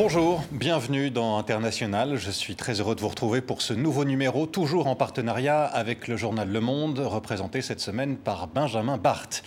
Bonjour, bienvenue dans International. Je suis très heureux de vous retrouver pour ce nouveau numéro, toujours en partenariat avec le journal Le Monde, représenté cette semaine par Benjamin Barthes.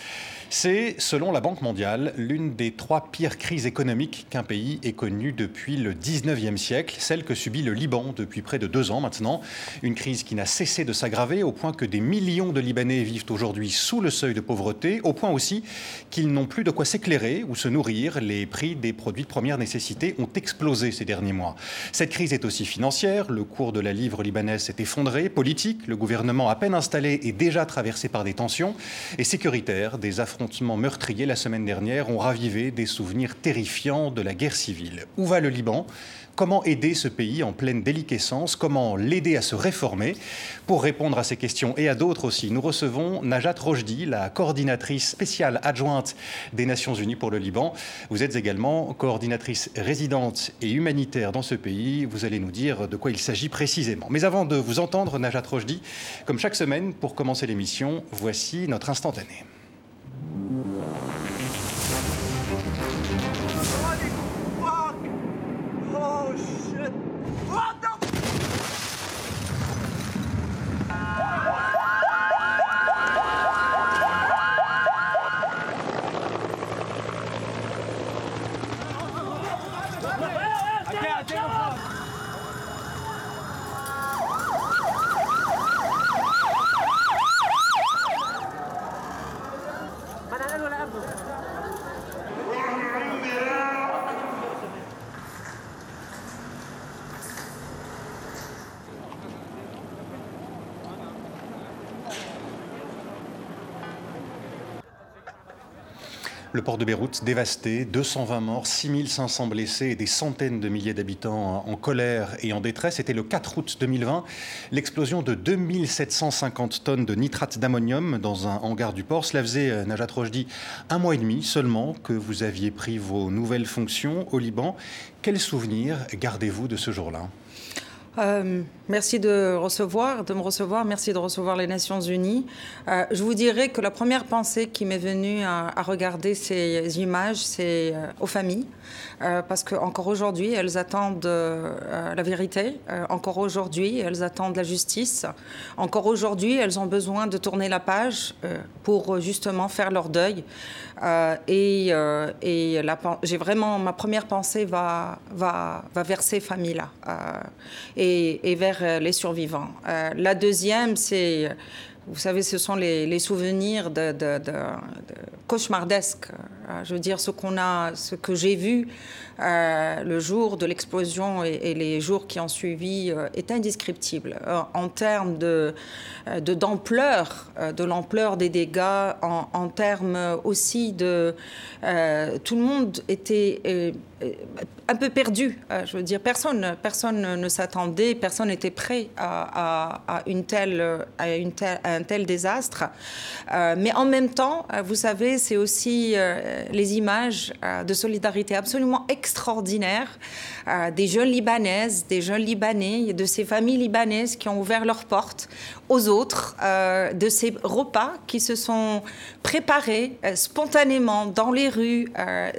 C'est, selon la Banque mondiale, l'une des trois pires crises économiques qu'un pays ait connues depuis le 19e siècle, celle que subit le Liban depuis près de deux ans maintenant. Une crise qui n'a cessé de s'aggraver au point que des millions de Libanais vivent aujourd'hui sous le seuil de pauvreté, au point aussi qu'ils n'ont plus de quoi s'éclairer ou se nourrir. Les prix des produits de première nécessité ont explosé ces derniers mois. Cette crise est aussi financière. Le cours de la livre libanaise s'est effondré. Politique, le gouvernement à peine installé est déjà traversé par des tensions. Et sécuritaire, des affrontements meurtriers la semaine dernière ont ravivé des souvenirs terrifiants de la guerre civile. Où va le Liban? Comment aider ce pays en pleine déliquescence? Comment l'aider à se réformer? Pour répondre à ces questions et à d'autres aussi, nous recevons Najat Rojdi, la coordinatrice spéciale adjointe des Nations Unies pour le Liban. Vous êtes également coordinatrice résidente et humanitaire dans ce pays. Vous allez nous dire de quoi il s'agit précisément. Mais avant de vous entendre, Najat Rojdi, comme chaque semaine, pour commencer l'émission, voici notre instantané. Holy fuck! Oh shit! What the Le port de Beyrouth dévasté, 220 morts, 6500 blessés et des centaines de milliers d'habitants en colère et en détresse. C'était le 4 août 2020. L'explosion de 2750 tonnes de nitrate d'ammonium dans un hangar du port. Cela faisait, euh, Najat Rojdi, un mois et demi seulement que vous aviez pris vos nouvelles fonctions au Liban. Quels souvenirs gardez-vous de ce jour-là? Euh, merci de recevoir, de me recevoir. Merci de recevoir les Nations Unies. Euh, je vous dirais que la première pensée qui m'est venue à, regarder ces images, c'est euh, aux familles, parce qu'encore aujourd'hui, elles attendent la vérité. encore aujourd'hui, elles attendent la justice. Encore aujourd'hui, elles ont besoin de tourner la page pour justement faire leur deuil. et, j'ai vraiment ma première pensée va va, va vers ces familles-là et, vers euh, les survivants. Euh, la deuxième, c'est, vous savez, ce sont les, souvenirs de, cauchemardesques. Euh, je veux dire, ce qu'on a, ce que j'ai vu le jour de l'explosion et, les jours qui ont suivi est indescriptible en termes de, d'ampleur, de, l'ampleur des dégâts, en, termes aussi de tout le monde était un peu perdu. Euh, je veux dire, personne, personne ne s'attendait, personne n'était prêt à, une telle, à, une un tel désastre. Euh, mais en même temps, euh, vous savez, c'est aussi les images de solidarité absolument extraordinaires des jeunes Libanaises, des jeunes Libanais, de ces familles libanaises qui ont ouvert leurs portes aux autres, de ces repas qui se sont préparés spontanément dans les rues, à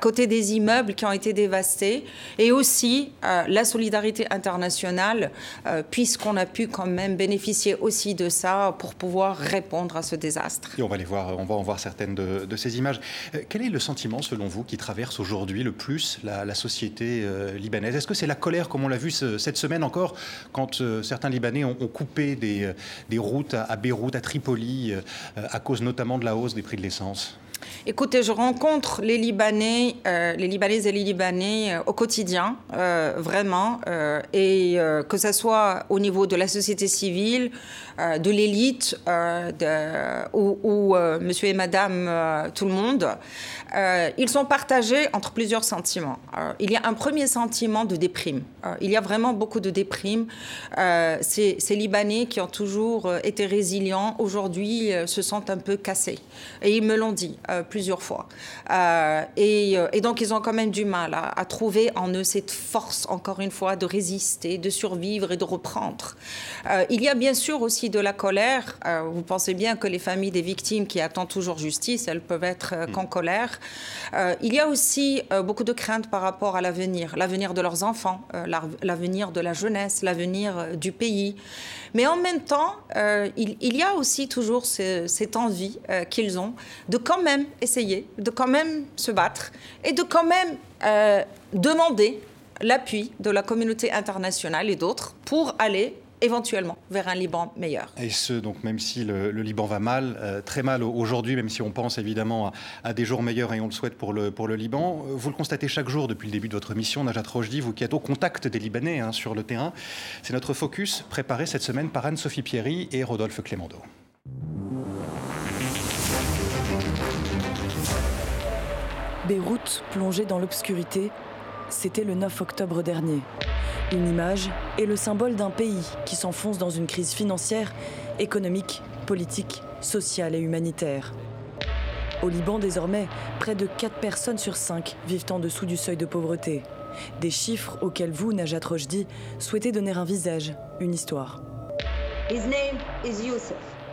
côté des immeubles qui ont été dévastés et aussi euh, la solidarité internationale, euh, puisqu'on a pu quand même bénéficier aussi de ça pour pouvoir répondre à ce désastre. Et on va les voir, on va en voir certaines de, ces images. Euh, quel est le sentiment, selon vous, qui traverse aujourd'hui le plus la, société libanaise? Est-ce que c'est la colère, comme on l'a vu cette semaine encore, quand certains Libanais ont, coupé des, routes à, Beyrouth, à Tripoli, à cause notamment de la hausse des prix de l'essence? Écoutez, je rencontre les Libanais, euh, les Libanaises et les Libanais euh, au quotidien, euh, vraiment, et que ce soit au niveau de la société civile, de l'élite, ou, monsieur et madame, tout le monde, ils sont partagés entre plusieurs sentiments. il y a un premier sentiment de déprime. il y a vraiment beaucoup de déprime. ces, Libanais qui ont toujours été résilients, aujourd'hui, se sentent un peu cassés. Et ils me l'ont dit. Euh, plusieurs fois. Euh, euh, et, donc, ils ont quand même du mal à, trouver en eux cette force, encore une fois, de résister, de survivre et de reprendre. il y a bien sûr aussi aussi de la colère. Euh, vous pensez bien que les familles des victimes qui attendent toujours justice, elles peuvent être euh, qu'en colère. Euh, il y a aussi beaucoup de craintes par rapport à l'avenir, l'avenir de leurs enfants, l'avenir de la jeunesse, l'avenir du pays. Mais en même temps, il, y a aussi toujours cette envie qu'ils ont de quand même essayer, de quand même se battre et de quand même demander l'appui de la communauté internationale et d'autres pour aller éventuellement vers un Liban meilleur. Et ce, donc même si le, Liban va mal, euh, très mal aujourd'hui, même si on pense évidemment à, des jours meilleurs et on le souhaite pour le, pour le Liban, euh, vous le constatez chaque jour depuis le début de votre mission, Najat Rojdi, vous qui êtes au contact des Libanais hein, sur le terrain. C'est notre focus préparé cette semaine par Anne-Sophie Pierry et Rodolphe Clémendo. Beyrouth, plongée dans l'obscurité, c'était le 9 octobre dernier. Une image est le symbole d'un pays qui s'enfonce dans une crise financière, économique, politique, sociale et humanitaire. Au Liban, désormais, près de 4 personnes sur 5 vivent en dessous du seuil de pauvreté. Des chiffres auxquels vous, Najat Rojdi, souhaitez donner un visage, une histoire.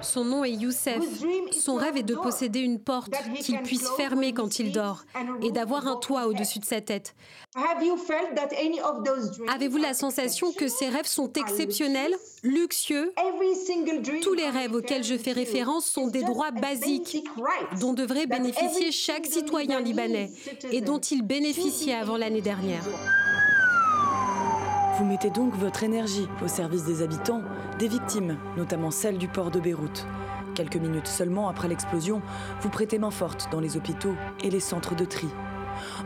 Son nom est Youssef. Son rêve est de posséder une porte qu'il puisse fermer quand il dort et d'avoir un toit au-dessus de sa tête. Avez-vous la sensation que ces rêves sont exceptionnels, luxueux? Tous les rêves auxquels je fais référence sont des droits basiques dont devrait bénéficier chaque citoyen libanais et dont il bénéficiait avant l'année dernière. Vous mettez donc votre énergie au service des habitants, des victimes, notamment celles du port de Beyrouth. Quelques minutes seulement après l'explosion, vous prêtez main forte dans les hôpitaux et les centres de tri.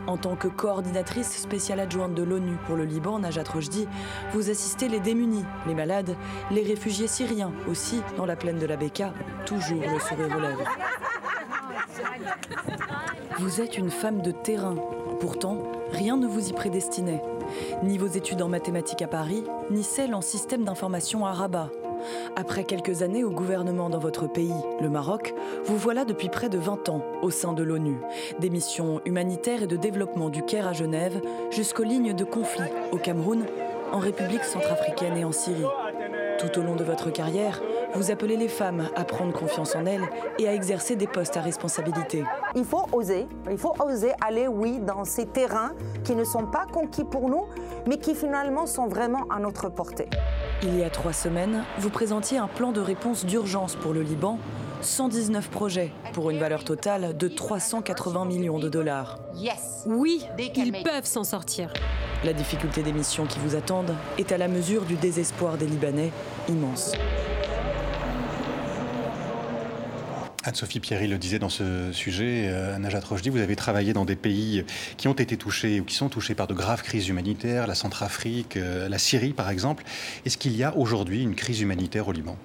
En tant que coordinatrice spéciale adjointe de l'ONU pour le Liban, Najat Rojdi, vous assistez les démunis, les malades, les réfugiés syriens aussi dans la plaine de la Beka, toujours le sourire aux lèvres. Vous êtes une femme de terrain. Pourtant, rien ne vous y prédestinait ni vos études en mathématiques à Paris, ni celles en système d'information à Rabat. Après quelques années au gouvernement dans votre pays, le Maroc, vous voilà depuis près de 20 ans au sein de l'ONU. Des missions humanitaires et de développement du Caire à Genève jusqu'aux lignes de conflit au Cameroun, en République centrafricaine et en Syrie. Tout au long de votre carrière, vous appelez les femmes à prendre confiance en elles et à exercer des postes à responsabilité. Il faut oser, il faut oser aller, oui, dans ces terrains qui ne sont pas conquis pour nous, mais qui finalement sont vraiment à notre portée. Il y a trois semaines, vous présentiez un plan de réponse d'urgence pour le Liban 119 projets pour une valeur totale de 380 millions de dollars. Oui, ils peuvent s'en sortir. La difficulté des missions qui vous attendent est à la mesure du désespoir des Libanais, immense. Anne-Sophie Pierry le disait dans ce sujet, euh, Najat Rojdi, vous avez travaillé dans des pays qui ont été touchés ou qui sont touchés par de graves crises humanitaires, la Centrafrique, euh, la Syrie par exemple. Est-ce qu'il y a aujourd'hui une crise humanitaire au Liban?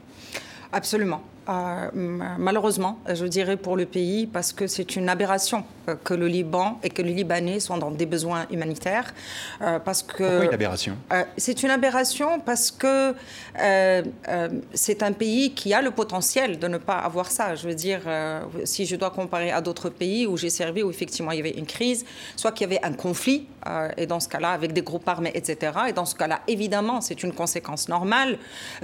Absolument. Euh, malheureusement, je dirais pour le pays, parce que c'est une aberration euh, que le Liban et que les Libanais soient dans des besoins humanitaires. Euh, parce que, Pourquoi une aberration? C'est une aberration parce que c'est un pays qui a le potentiel de ne pas avoir ça. Je veux dire, si je dois comparer à d'autres pays où j'ai servi, où effectivement il y avait une crise, soit qu'il y avait un conflit, et dans ce cas-là avec des groupes armés, etc. Et dans ce cas-là, évidemment, c'est une conséquence normale,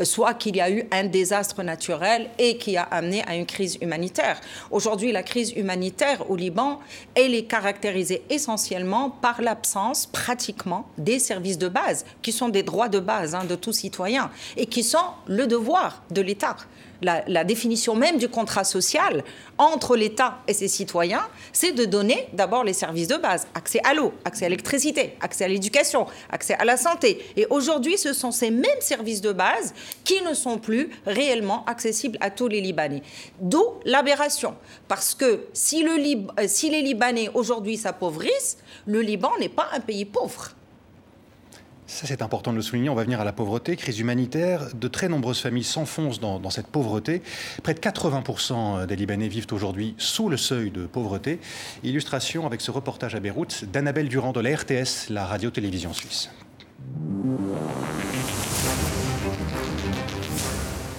soit qu'il y a eu un désastre naturel et qui a amené à une crise humanitaire. Aujourd'hui, la crise humanitaire au Liban, elle est caractérisée essentiellement par l'absence pratiquement des services de base, qui sont des droits de base hein, de tout citoyen et qui sont le devoir de l'État la, définition même du contrat social entre l'État et ses citoyens, c'est de donner d'abord les services de base, accès à l'eau, accès à l'électricité, accès à l'éducation, accès à la santé. Et aujourd'hui, ce sont ces mêmes services de base qui ne sont plus réellement accessibles à tous les Libanais. D'où l'aberration. Parce que si, euh, les Libanais aujourd'hui s'appauvrissent, le Liban n'est pas un pays pauvre. Ça, c'est important de le souligner. On va venir à la pauvreté, crise humanitaire. De très nombreuses familles s'enfoncent dans, cette pauvreté. Près de 80% des Libanais vivent aujourd'hui sous le seuil de pauvreté. Illustration avec ce reportage à Beyrouth d'Annabelle Durand de la RTS, la radio-télévision suisse.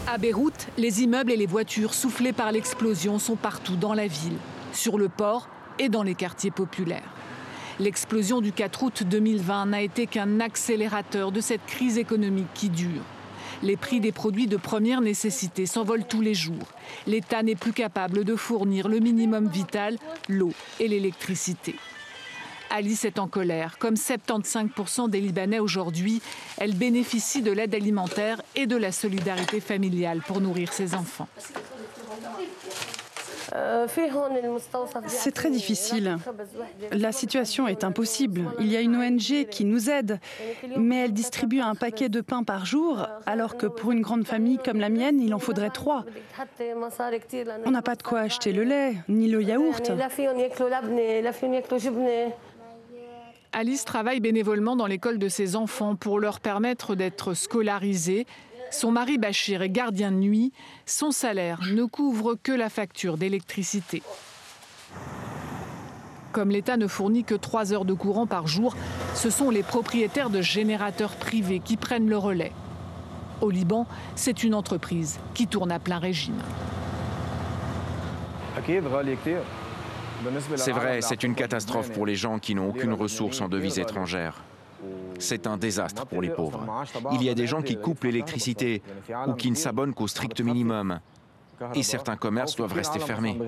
À Beyrouth, les immeubles et les voitures soufflées par l'explosion sont partout dans la ville, sur le port et dans les quartiers populaires. L'explosion du 4 août 2020 n'a été qu'un accélérateur de cette crise économique qui dure. Les prix des produits de première nécessité s'envolent tous les jours. L'État n'est plus capable de fournir le minimum vital, l'eau et l'électricité. Alice est en colère. Comme 75% des Libanais aujourd'hui, elle bénéficie de l'aide alimentaire et de la solidarité familiale pour nourrir ses enfants. C'est très difficile. La situation est impossible. Il y a une ONG qui nous aide, mais elle distribue un paquet de pain par jour, alors que pour une grande famille comme la mienne, il en faudrait trois. On n'a pas de quoi acheter le lait, ni le yaourt. Alice travaille bénévolement dans l'école de ses enfants pour leur permettre d'être scolarisés son mari Bachir est gardien de nuit. Son salaire ne couvre que la facture d'électricité. Comme l'État ne fournit que 3 heures de courant par jour, ce sont les propriétaires de générateurs privés qui prennent le relais. Au Liban, c'est une entreprise qui tourne à plein régime. C'est vrai, c'est une catastrophe pour les gens qui n'ont aucune ressource en devises étrangères. C'est un désastre pour les pauvres. Il y a des gens qui coupent l'électricité ou qui ne s'abonnent qu'au strict minimum. Et certains commerces doivent rester fermés.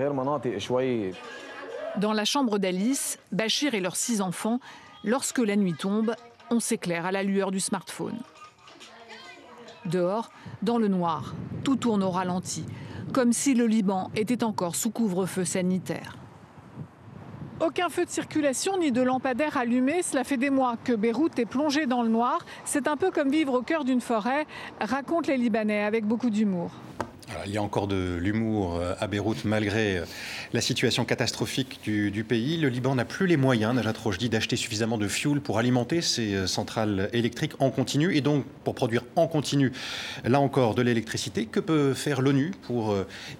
Dans la chambre d'Alice, Bachir et leurs six enfants, lorsque la nuit tombe, on s'éclaire à la lueur du smartphone. Dehors, dans le noir, tout tourne au ralenti, comme si le Liban était encore sous couvre-feu sanitaire. Aucun feu de circulation ni de lampadaire allumé. Cela fait des mois que Beyrouth est plongée dans le noir. C'est un peu comme vivre au cœur d'une forêt, racontent les Libanais avec beaucoup d'humour il y a encore de l'humour euh, à Beyrouth malgré euh, la situation catastrophique du, pays. Le Liban n'a plus les moyens, Najat Rojdi, d'acheter suffisamment de fuel pour alimenter ses euh, centrales électriques en continu et donc pour produire en continu, là encore, de l'électricité. Que peut faire l'ONU pour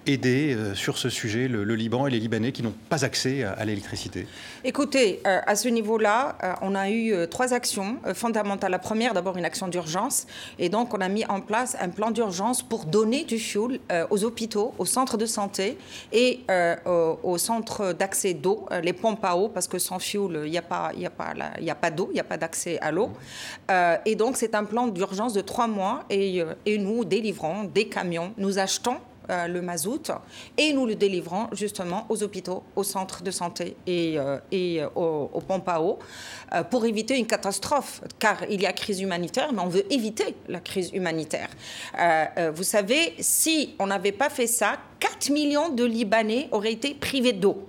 aider sur ce sujet le, Liban et les Libanais qui n'ont pas accès à, l'électricité? Écoutez, à ce niveau-là, on a eu trois actions fondamentales. La première, d'abord une action d'urgence et donc on a mis en place un plan d'urgence pour donner du fuel euh, aux hôpitaux, aux centres de santé et euh, aux, centres d'accès d'eau, euh, les pompes à eau, parce que sans fuel, il n'y a pas, pas, pas d'eau, il n'y a pas d'accès à l'eau. et donc, c'est un plan d'urgence de trois mois et nous délivrons des camions, nous achetons euh, le mazout et nous le délivrons justement aux hôpitaux, aux centres de santé et, euh, euh, aux, pompes à eau pour éviter une catastrophe. Car il y a crise humanitaire, mais on veut éviter la crise humanitaire. vous savez, si on n'avait pas fait ça, 4 millions de Libanais auraient été privés d'eau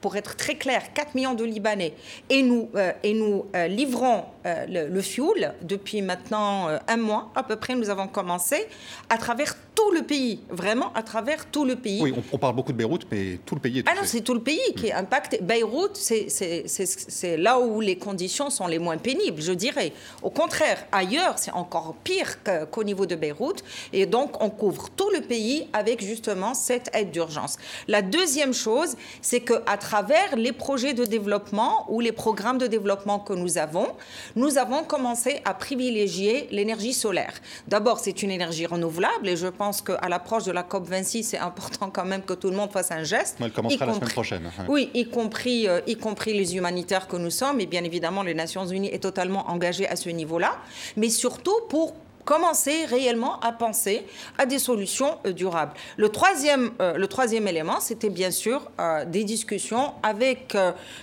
pour être très clair, 4 millions de Libanais, et nous, et nous livrons le, le, fuel depuis maintenant un mois à peu près, nous avons commencé, à travers tout le pays, vraiment à travers tout le pays. Oui, on, parle beaucoup de Beyrouth, mais tout le pays est touché. Ah non, c'est tout le pays qui est impacté. Beyrouth, c'est là où les conditions sont les moins pénibles, je dirais. Au contraire, ailleurs, c'est encore pire qu'au niveau de Beyrouth. Et donc, on couvre tout le pays avec justement cette aide d'urgence. La deuxième chose, c'est qu'à travers les projets de développement ou les programmes de développement que nous avons, nous avons commencé à privilégier l'énergie solaire. D'abord, c'est une énergie renouvelable et je pense qu'à l'approche de la COP26, c'est important quand même que tout le monde fasse un geste. Elle commencera la semaine prochaine. Oui, y compris, euh, y compris les humanitaires que nous sommes. Et bien évidemment, les Nations Unies est totalement engagées à ce niveau-là. Mais surtout pour commencer réellement à penser à des solutions euh, durables. Le troisième, euh, le troisième élément, c'était bien sûr euh, des discussions avec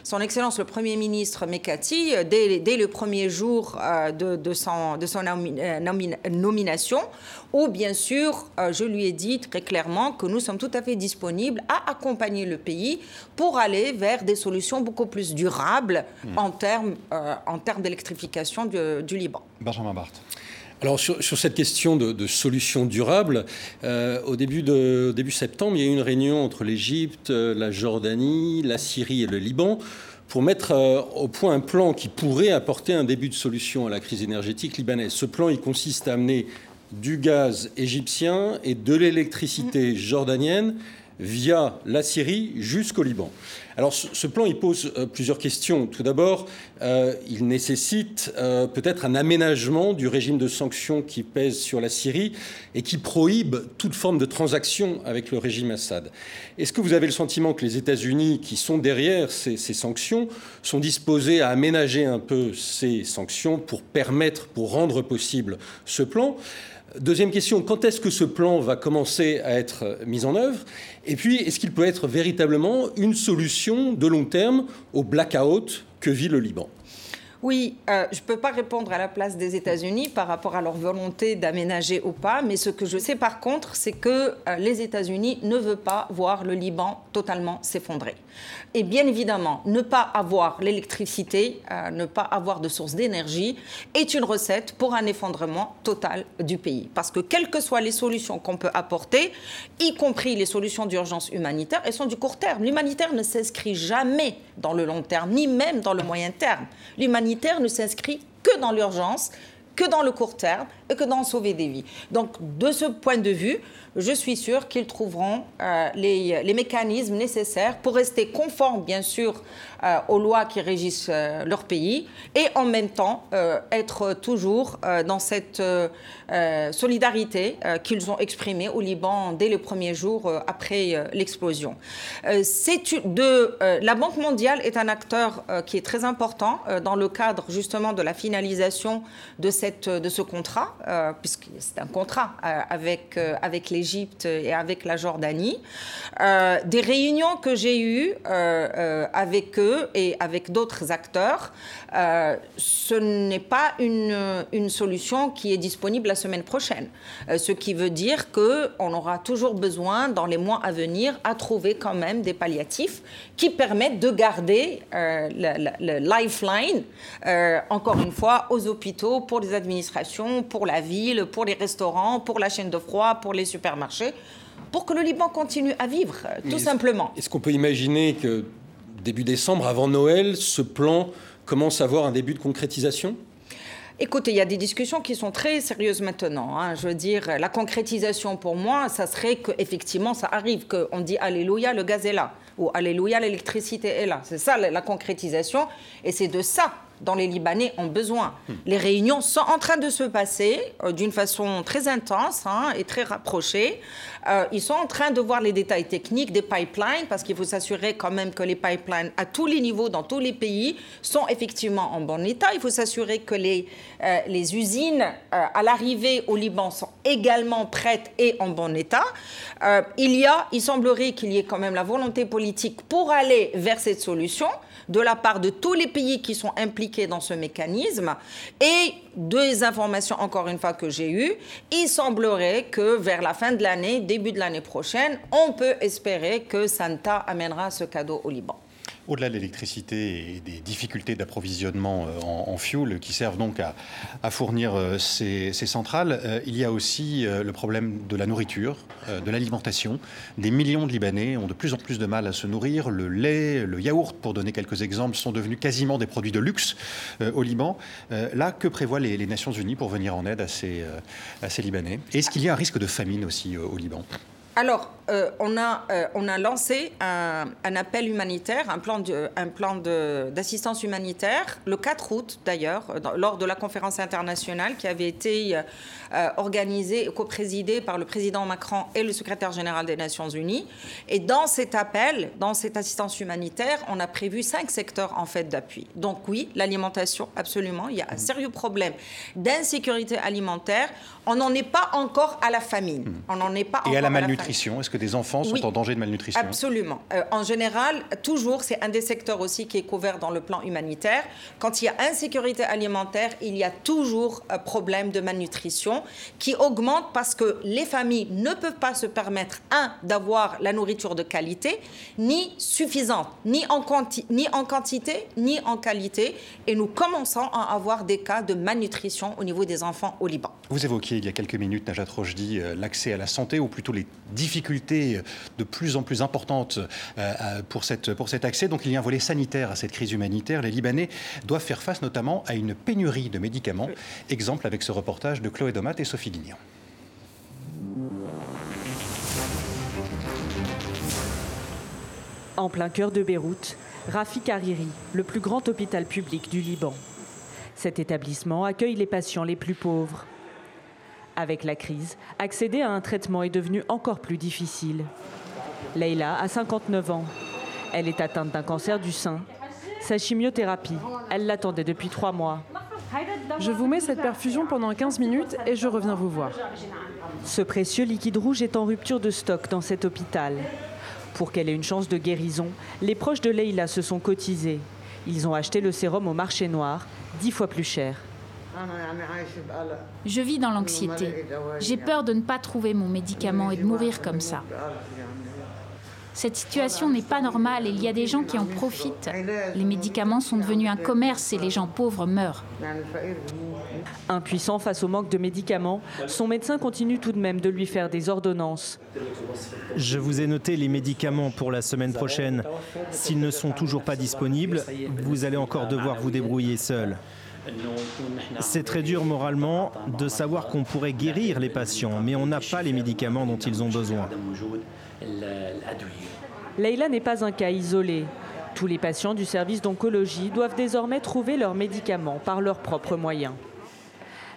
son Excellence le Premier ministre Mekati dès, dès le premier jour de, de, son, de son nomination, où bien sûr, je lui ai dit très clairement que nous sommes tout à fait disponibles à accompagner le pays pour aller vers des solutions beaucoup plus durables hmm. en termes en termes d'électrification du, du Liban. Benjamin Barthes. Alors sur, cette question de, solutions durables, euh, au début, de, début septembre, il y a eu une réunion entre l'Égypte, euh, la Jordanie, la Syrie et le Liban pour mettre euh, au point un plan qui pourrait apporter un début de solution à la crise énergétique libanaise. Ce plan, il consiste à amener du gaz égyptien et de l'électricité jordanienne via la Syrie jusqu'au Liban. Alors ce plan, il pose euh, plusieurs questions. Tout d'abord, euh, il nécessite euh, peut-être un aménagement du régime de sanctions qui pèse sur la Syrie et qui prohibe toute forme de transaction avec le régime Assad. Est-ce que vous avez le sentiment que les États-Unis, qui sont derrière ces, ces, sanctions, sont disposés à aménager un peu ces sanctions pour permettre, pour rendre possible ce plan? Deuxième question, quand est-ce que ce plan va commencer à être mis en œuvre? Et puis, est-ce qu'il peut être véritablement une solution de long terme au blackout que vit le Liban? Oui, euh, je ne peux pas répondre à la place des États-Unis par rapport à leur volonté d'aménager ou pas, mais ce que je sais par contre, c'est que euh, les États-Unis ne veulent pas voir le Liban totalement s'effondrer. Et bien évidemment, ne pas avoir l'électricité, euh, ne pas avoir de source d'énergie est une recette pour un effondrement total du pays. Parce que quelles que soient les solutions qu'on peut apporter, y compris les solutions d'urgence humanitaire, elles sont du court terme. L'humanitaire ne s'inscrit jamais dans le long terme, ni même dans le moyen terme. Ne s'inscrit que dans l'urgence, que dans le court terme et que dans sauver des vies. Donc, de ce point de vue, je suis sûre qu'ils trouveront euh, les, mécanismes nécessaires pour rester conformes, bien sûr, aux lois qui régissent euh, leur pays et en même temps être toujours dans cette solidarité qu'ils ont exprimée au Liban dès les premiers jours après l'explosion. la Banque mondiale est un acteur qui est très important dans le cadre justement de la finalisation de, cette, de ce contrat, puisque c'est un contrat avec, avec l'Égypte et avec la Jordanie. Euh, des réunions que j'ai eues euh, euh, avec eux et avec d'autres acteurs, ce n'est pas une, une, solution qui est disponible la semaine prochaine. ce qui veut dire qu'on aura toujours besoin, dans les mois à venir, à trouver quand même des palliatifs qui permettent de garder le lifeline, encore une fois, aux hôpitaux, pour les administrations, pour la ville, pour les restaurants, pour la chaîne de froid, pour les super supermarché pour que le Liban continue à vivre, tout simplement. Est-ce qu'on peut imaginer que début décembre, avant Noël, ce plan commence à avoir un début de concrétisation? Écoutez, il y a des discussions qui sont très sérieuses maintenant. Hein. Je veux dire, la concrétisation pour moi, ça serait qu'effectivement, ça arrive, qu'on dit Alléluia, le gaz est là, ou Alléluia, l'électricité est là. C'est ça la concrétisation, et c'est de ça dont les Libanais ont besoin. Les réunions sont en train de se passer euh, d'une façon très intense hein, et très rapprochée. Euh, ils sont en train de voir les détails techniques des pipelines parce qu'il faut s'assurer quand même que les pipelines à tous les niveaux, dans tous les pays, sont effectivement en bon état. Il faut s'assurer que les, euh, les usines à l'arrivée au Liban sont également prêtes et en bon état. il y a, il semblerait qu'il y ait quand même la volonté politique pour aller vers cette solution de la part de tous les pays qui sont impliqués dans ce mécanisme. Et deux informations, encore une fois, que j'ai eues, il semblerait que vers la fin de l'année, début de l'année prochaine, on peut espérer que Santa amènera ce cadeau au Liban. Au-delà de l'électricité et des difficultés d'approvisionnement euh, en, fuel qui servent donc à, fournir euh, ces, centrales, euh, il y a aussi le problème de la nourriture, de l'alimentation. Des millions de Libanais ont de plus en plus de mal à se nourrir. Le lait, le yaourt, pour donner quelques exemples, sont devenus quasiment des produits de luxe au Liban. là, que prévoient les, Nations Unies pour venir en aide à ces Libanais? Est-ce qu'il y a un risque de famine aussi au Liban? Alors, euh, on, a, euh, on a lancé un, appel humanitaire, un plan, un plan d'assistance humanitaire, le 4 août d'ailleurs, lors de la conférence internationale qui avait été euh, organisée et co-présidée par le président Macron et le secrétaire général des Nations Unies. Et dans cet appel, dans cette assistance humanitaire, on a prévu cinq secteurs en fait d'appui. Donc oui, l'alimentation, absolument. Il y a un sérieux problème d'insécurité alimentaire. On n'en est pas encore à la famine. On n'en est pas et à la malnutrition. Est-ce que des enfants sont en danger de malnutrition? Absolument. Euh, en général, toujours, c'est un des secteurs aussi qui est couvert dans le plan humanitaire. Quand il y a insécurité alimentaire, il y a toujours un problème de malnutrition qui augmente parce que les familles ne peuvent pas se permettre, un, d'avoir la nourriture de qualité, ni suffisante, ni en, ni en quantité, ni en qualité. Et nous commençons à avoir des cas de malnutrition au niveau des enfants au Liban. Vous évoquiez il y a quelques minutes, Najat Rojdi, euh, l'accès à la santé, ou plutôt les difficultés de plus en plus importantes euh, pour, cette, pour cet accès. Donc il y a un volet sanitaire à cette crise humanitaire. Les Libanais doivent faire face notamment à une pénurie de médicaments. Exemple avec ce reportage de Chloé Domat et Sophie Lignan. En plein cœur de Beyrouth, Rafik Hariri, le plus grand hôpital public du Liban. Cet établissement accueille les patients les plus pauvres. Avec la crise, accéder à un traitement est devenu encore plus difficile. Leila a 59 ans. Elle est atteinte d'un cancer du sein. Sa chimiothérapie, elle l'attendait depuis trois mois. Je vous mets cette perfusion pendant 15 minutes et je reviens vous voir. Ce précieux liquide rouge est en rupture de stock dans cet hôpital. Pour qu'elle ait une chance de guérison, les proches de Leila se sont cotisés. Ils ont acheté le sérum au marché noir, dix fois plus cher. Je vis dans l'anxiété. J'ai peur de ne pas trouver mon médicament et de mourir comme ça. Cette situation n'est pas normale et il y a des gens qui en profitent. Les médicaments sont devenus un commerce et les gens pauvres meurent. Impuissant face au manque de médicaments, son médecin continue tout de même de lui faire des ordonnances. Je vous ai noté les médicaments pour la semaine prochaine. S'ils ne sont toujours pas disponibles, vous allez encore devoir vous débrouiller seul. C'est très dur moralement de savoir qu'on pourrait guérir les patients, mais on n'a pas les médicaments dont ils ont besoin. Leila n'est pas un cas isolé. Tous les patients du service d'oncologie doivent désormais trouver leurs médicaments par leurs propres moyens.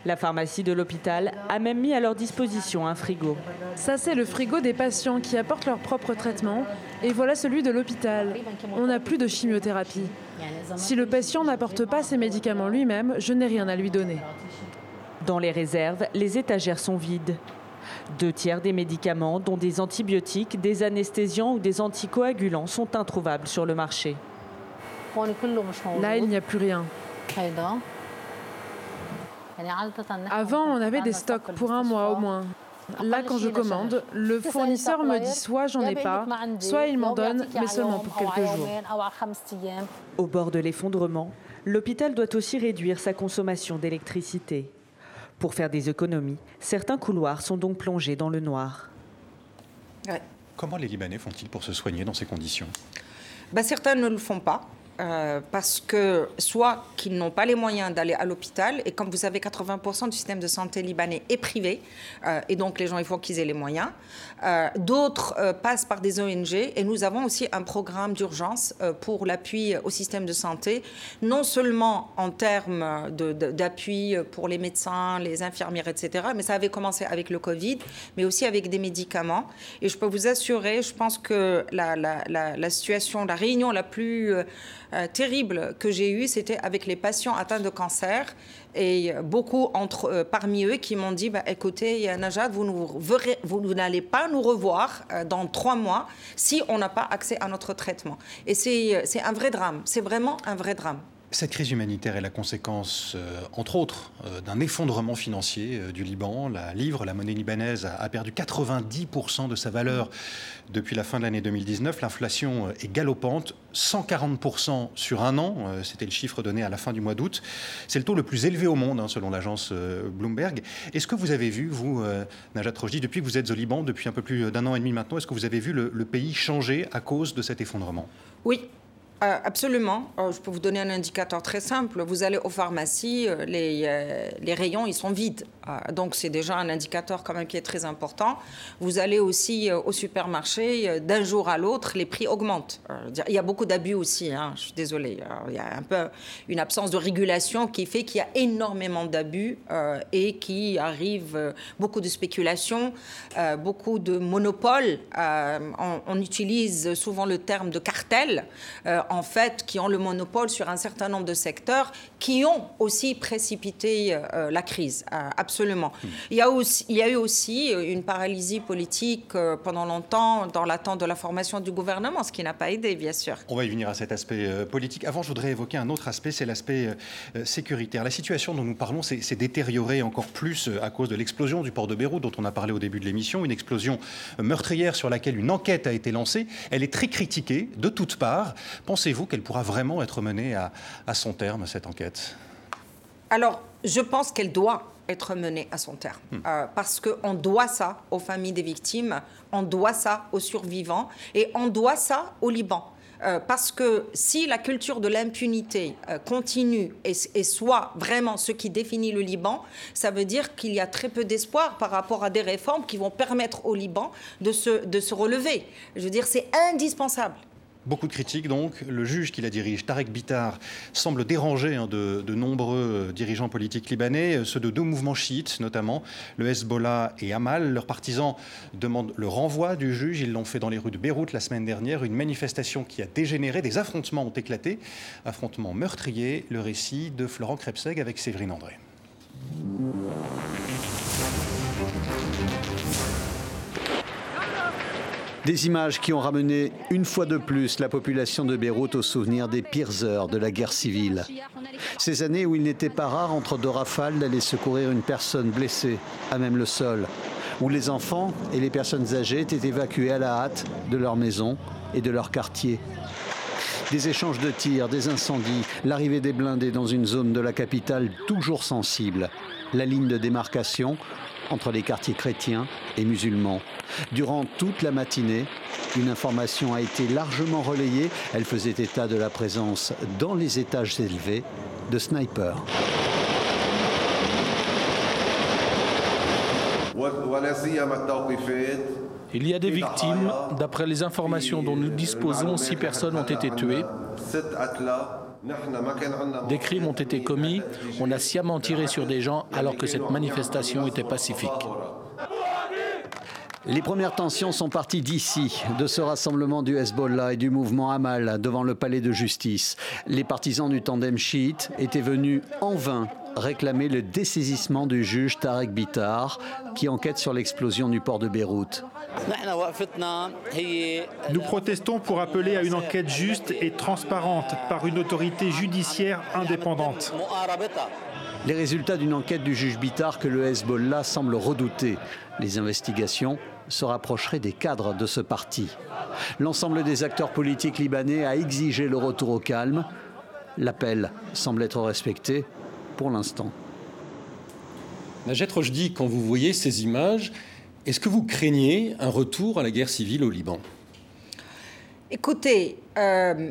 La pharmacie de l'hôpital a même mis à leur disposition un frigo. Ça, c'est le frigo des patients qui apportent leur propre traitement. Et voilà celui de l'hôpital. On n'a plus de chimiothérapie. Si le patient n'apporte pas ses médicaments lui-même, je n'ai rien à lui donner. Dans les réserves, les étagères sont vides. Deux tiers des médicaments, dont des antibiotiques, des anesthésiants ou des anticoagulants, sont introuvables sur le marché. Là, il n'y a plus rien. Avant, on avait des stocks pour un mois au moins. Là, quand je commande, le fournisseur me dit soit j'en ai pas, soit il m'en donne, mais seulement pour quelques jours. Au bord de l'effondrement, l'hôpital doit aussi réduire sa consommation d'électricité. Pour faire des économies, certains couloirs sont donc plongés dans le noir. Comment les Libanais font-ils pour se soigner dans ces conditions? Ben, Certains ne le font pas. Euh, parce que soit qu'ils n'ont pas les moyens d'aller à l'hôpital, et comme vous savez, 80% du système de santé libanais est privé, euh, et donc les gens, il faut qu'ils aient les moyens. Euh, d'autres passent par des ONG, et nous avons aussi un programme d'urgence pour l'appui au système de santé, non seulement en termes d'appui pour les médecins, les infirmières, etc., mais ça avait commencé avec le Covid, mais aussi avec des médicaments. Et je peux vous assurer, je pense que la, situation, la réunion la plus euh, terrible que j'ai eu, c'était avec les patients atteints de cancer. Et beaucoup entre, euh, parmi eux qui m'ont dit bah, écoutez, Najat, vous, vous n'allez pas nous revoir euh, dans trois mois si on n'a pas accès à notre traitement. Et c'est un vrai drame. C'est vraiment un vrai drame. Cette crise humanitaire est la conséquence, euh, entre autres, euh, d'un effondrement financier euh, du Liban. La livre, la monnaie libanaise, a, perdu 90% de sa valeur depuis la fin de l'année 2019. L'inflation est galopante, 140% sur un an. C'était le chiffre donné à la fin du mois d'août. C'est le taux le plus élevé au monde, hein, selon l'agence Bloomberg. Est-ce que vous avez vu, vous, Najat Rojdi, depuis que vous êtes au Liban, depuis un peu plus d'un an et demi maintenant, est-ce que vous avez vu le pays changer à cause de cet effondrement? Oui, absolument. Euh, je peux vous donner un indicateur très simple. Vous allez aux pharmacies, euh, les, les rayons, ils sont vides. donc, c'est déjà un indicateur quand même qui est très important. Vous allez aussi au supermarché, d'un jour à l'autre, les prix augmentent. il y a beaucoup d'abus aussi, hein, je suis désolée. il y a un peu une absence de régulation qui fait qu'il y a énormément d'abus et qui arrive beaucoup de spéculation, beaucoup de monopoles. On, on, utilise souvent le terme de cartel en fait, qui ont le monopole sur un certain nombre de secteurs qui ont aussi précipité euh, la crise, euh, absolument. Hmm. Il, y a aussi, il y a eu aussi une paralysie politique euh, pendant longtemps dans l'attente de la formation du gouvernement, ce qui n'a pas aidé, bien sûr. On va y venir à cet aspect politique. Avant, je voudrais évoquer un autre aspect, c'est l'aspect sécuritaire. La situation dont nous parlons s'est détériorée encore plus à cause de l'explosion du port de Beyrouth, dont on a parlé au début de l'émission, une explosion meurtrière sur laquelle une enquête a été lancée. Elle est très critiquée de toutes parts. Pensez-vous qu'elle pourra vraiment être menée à, son terme, cette enquête? Alors, je pense qu'elle doit être menée à son terme. Hmm. Euh, parce qu'on doit ça aux familles des victimes, on doit ça aux survivants et on doit ça au Liban. Euh, parce que si la culture de l'impunité euh, continue et, soit vraiment ce qui définit le Liban, ça veut dire qu'il y a très peu d'espoir par rapport à des réformes qui vont permettre au Liban de se, de se relever. Je veux dire, c'est indispensable Beaucoup de critiques donc. Le juge qui la dirige, Tarek Bitar, semble déranger hein, de, de, nombreux dirigeants politiques libanais, ceux de deux mouvements chiites notamment, le Hezbollah et Amal. Leurs partisans demandent le renvoi du juge. Ils l'ont fait dans les rues de Beyrouth la semaine dernière. Une manifestation qui a dégénéré. Des affrontements ont éclaté. Affrontements meurtriers. Le récit de Florent Krebseg avec Séverine André. Des images qui ont ramené une fois de plus la population de Beyrouth au souvenir des pires heures de la guerre civile. Ces années où il n'était pas rare entre deux rafales d'aller secourir une personne blessée, à même le sol, où les enfants et les personnes âgées étaient évacués à la hâte de leur maison et de leur quartier. Des échanges de tirs, des incendies, l'arrivée des blindés dans une zone de la capitale toujours sensible, la ligne de démarcation entre les quartiers chrétiens et musulmans. Durant toute la matinée, une information a été largement relayée. Elle faisait état de la présence dans les étages élevés de snipers. Il y a des victimes. D'après les informations dont nous disposons, six personnes ont été tuées. Des crimes ont été commis. On a sciemment tiré sur des gens alors que cette manifestation était pacifique. Les premières tensions sont parties d'ici, de ce rassemblement du Hezbollah et du mouvement Hamal devant le palais de justice. Les partisans du tandem chiite étaient venus en vain réclamer le dessaisissement du juge Tarek Bitar, qui enquête sur l'explosion du port de Beyrouth. Nous protestons pour appeler à une enquête juste et transparente par une autorité judiciaire indépendante. Les résultats d'une enquête du juge Bitar que le Hezbollah semble redouter. Les investigations se rapprocheraient des cadres de ce parti. L'ensemble des acteurs politiques libanais a exigé le retour au calme. L'appel semble être respecté pour l'instant. Najat Rojdi, quand vous voyez ces images, est-ce que vous craignez un retour à la guerre civile au Liban? Écoutez, euh,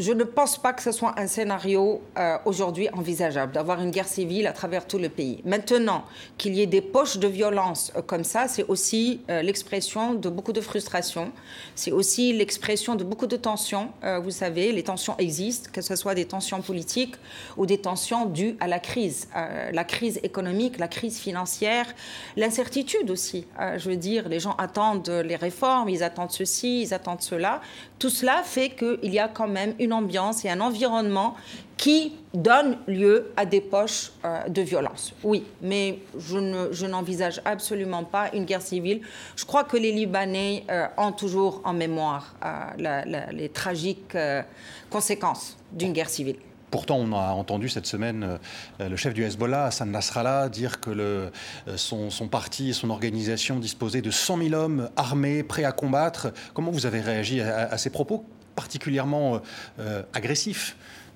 je ne pense pas que ce soit un scénario euh, aujourd'hui envisageable d'avoir une guerre civile à travers tout le pays. Maintenant, qu'il y ait des poches de violence euh, comme ça, c'est aussi euh, l'expression de beaucoup de frustration. C'est aussi l'expression de beaucoup de tensions. vous savez, les tensions existent, que ce soit des tensions politiques ou des tensions dues à la crise. la crise économique, la crise financière, l'incertitude aussi. je veux dire, les gens attendent les réformes, ils attendent ceci, ils attendent cela. Tout cela fait qu'il y a quand même une ambiance et un environnement qui donne lieu à des poches euh, de violence. Oui, mais je n'envisage absolument pas une guerre civile. Je crois que les Libanais euh, ont toujours en mémoire euh, les tragiques conséquences d'une guerre civile. Pourtant, on a entendu cette semaine le chef du Hezbollah, Hassan Nasrallah, dire que son, parti et son organisation disposaient de 100 000 hommes armés, prêts à combattre. Comment vous avez réagi à ces propos? Particulièrement euh,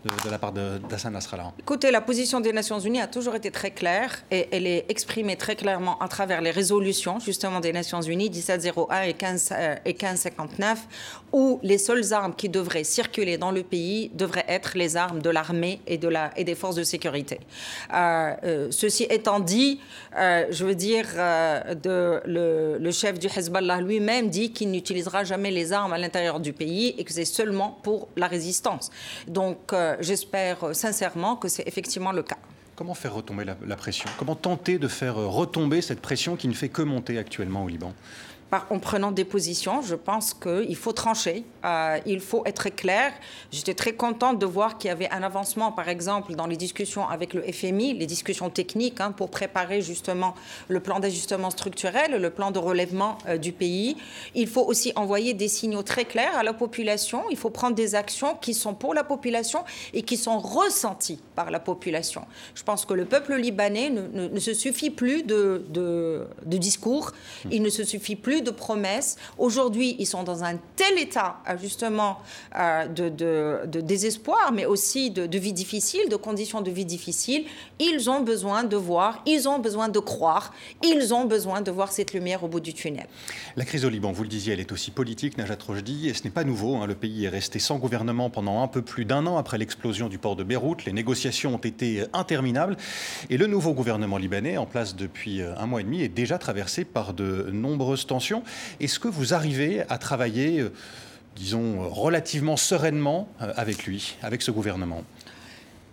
de, la part d'Hassan Nasrallah Écoutez, la position des Nations Unies a toujours été très claire et elle est exprimée très clairement à travers les résolutions justement des Nations Unies 1701 et, 15, euh, 1559 où les seules armes qui devraient circuler dans le pays devraient être les armes de l'armée et, des forces de sécurité. Euh, euh, ceci étant dit, je veux dire, de, le, chef du Hezbollah lui-même dit qu'il n'utilisera jamais les armes à l'intérieur du pays et que c'est seulement pour la résistance. Donc, j'espère sincèrement que c'est effectivement le cas. Comment faire retomber la, pression? Comment tenter de faire retomber cette pression qui ne fait que monter actuellement au Liban? En prenant des positions. Je pense qu'il faut trancher, euh, il faut être clair. J'étais très contente de voir qu'il y avait un avancement, par exemple, dans les discussions avec le FMI, les discussions techniques hein, pour préparer justement le plan d'ajustement structurel, le plan de relèvement euh, du pays. Il faut aussi envoyer des signaux très clairs à la population. Il faut prendre des actions qui sont pour la population et qui sont ressenties par la population. Je pense que le peuple libanais ne, se suffit plus de, de, discours, il ne se suffit plus de promesses. Aujourd'hui, ils sont dans un tel état, euh, justement, euh, de, désespoir, mais aussi de, vie difficile, de conditions de vie difficiles. Ils ont besoin de voir, ils ont besoin de croire, ils ont besoin de voir cette lumière au bout du tunnel. La crise au Liban, vous le disiez, elle est aussi politique, Najat Rojdi, et ce n'est pas nouveau. Hein. Le pays est resté sans gouvernement pendant un peu plus d'un an après l'explosion du port de Beyrouth. Les négociations ont été interminables. Et le nouveau gouvernement libanais, en place depuis euh, un mois et demi, est déjà traversé par de nombreuses tensions. Est-ce que vous arrivez à travailler euh, disons, relativement sereinement avec lui, avec ce gouvernement?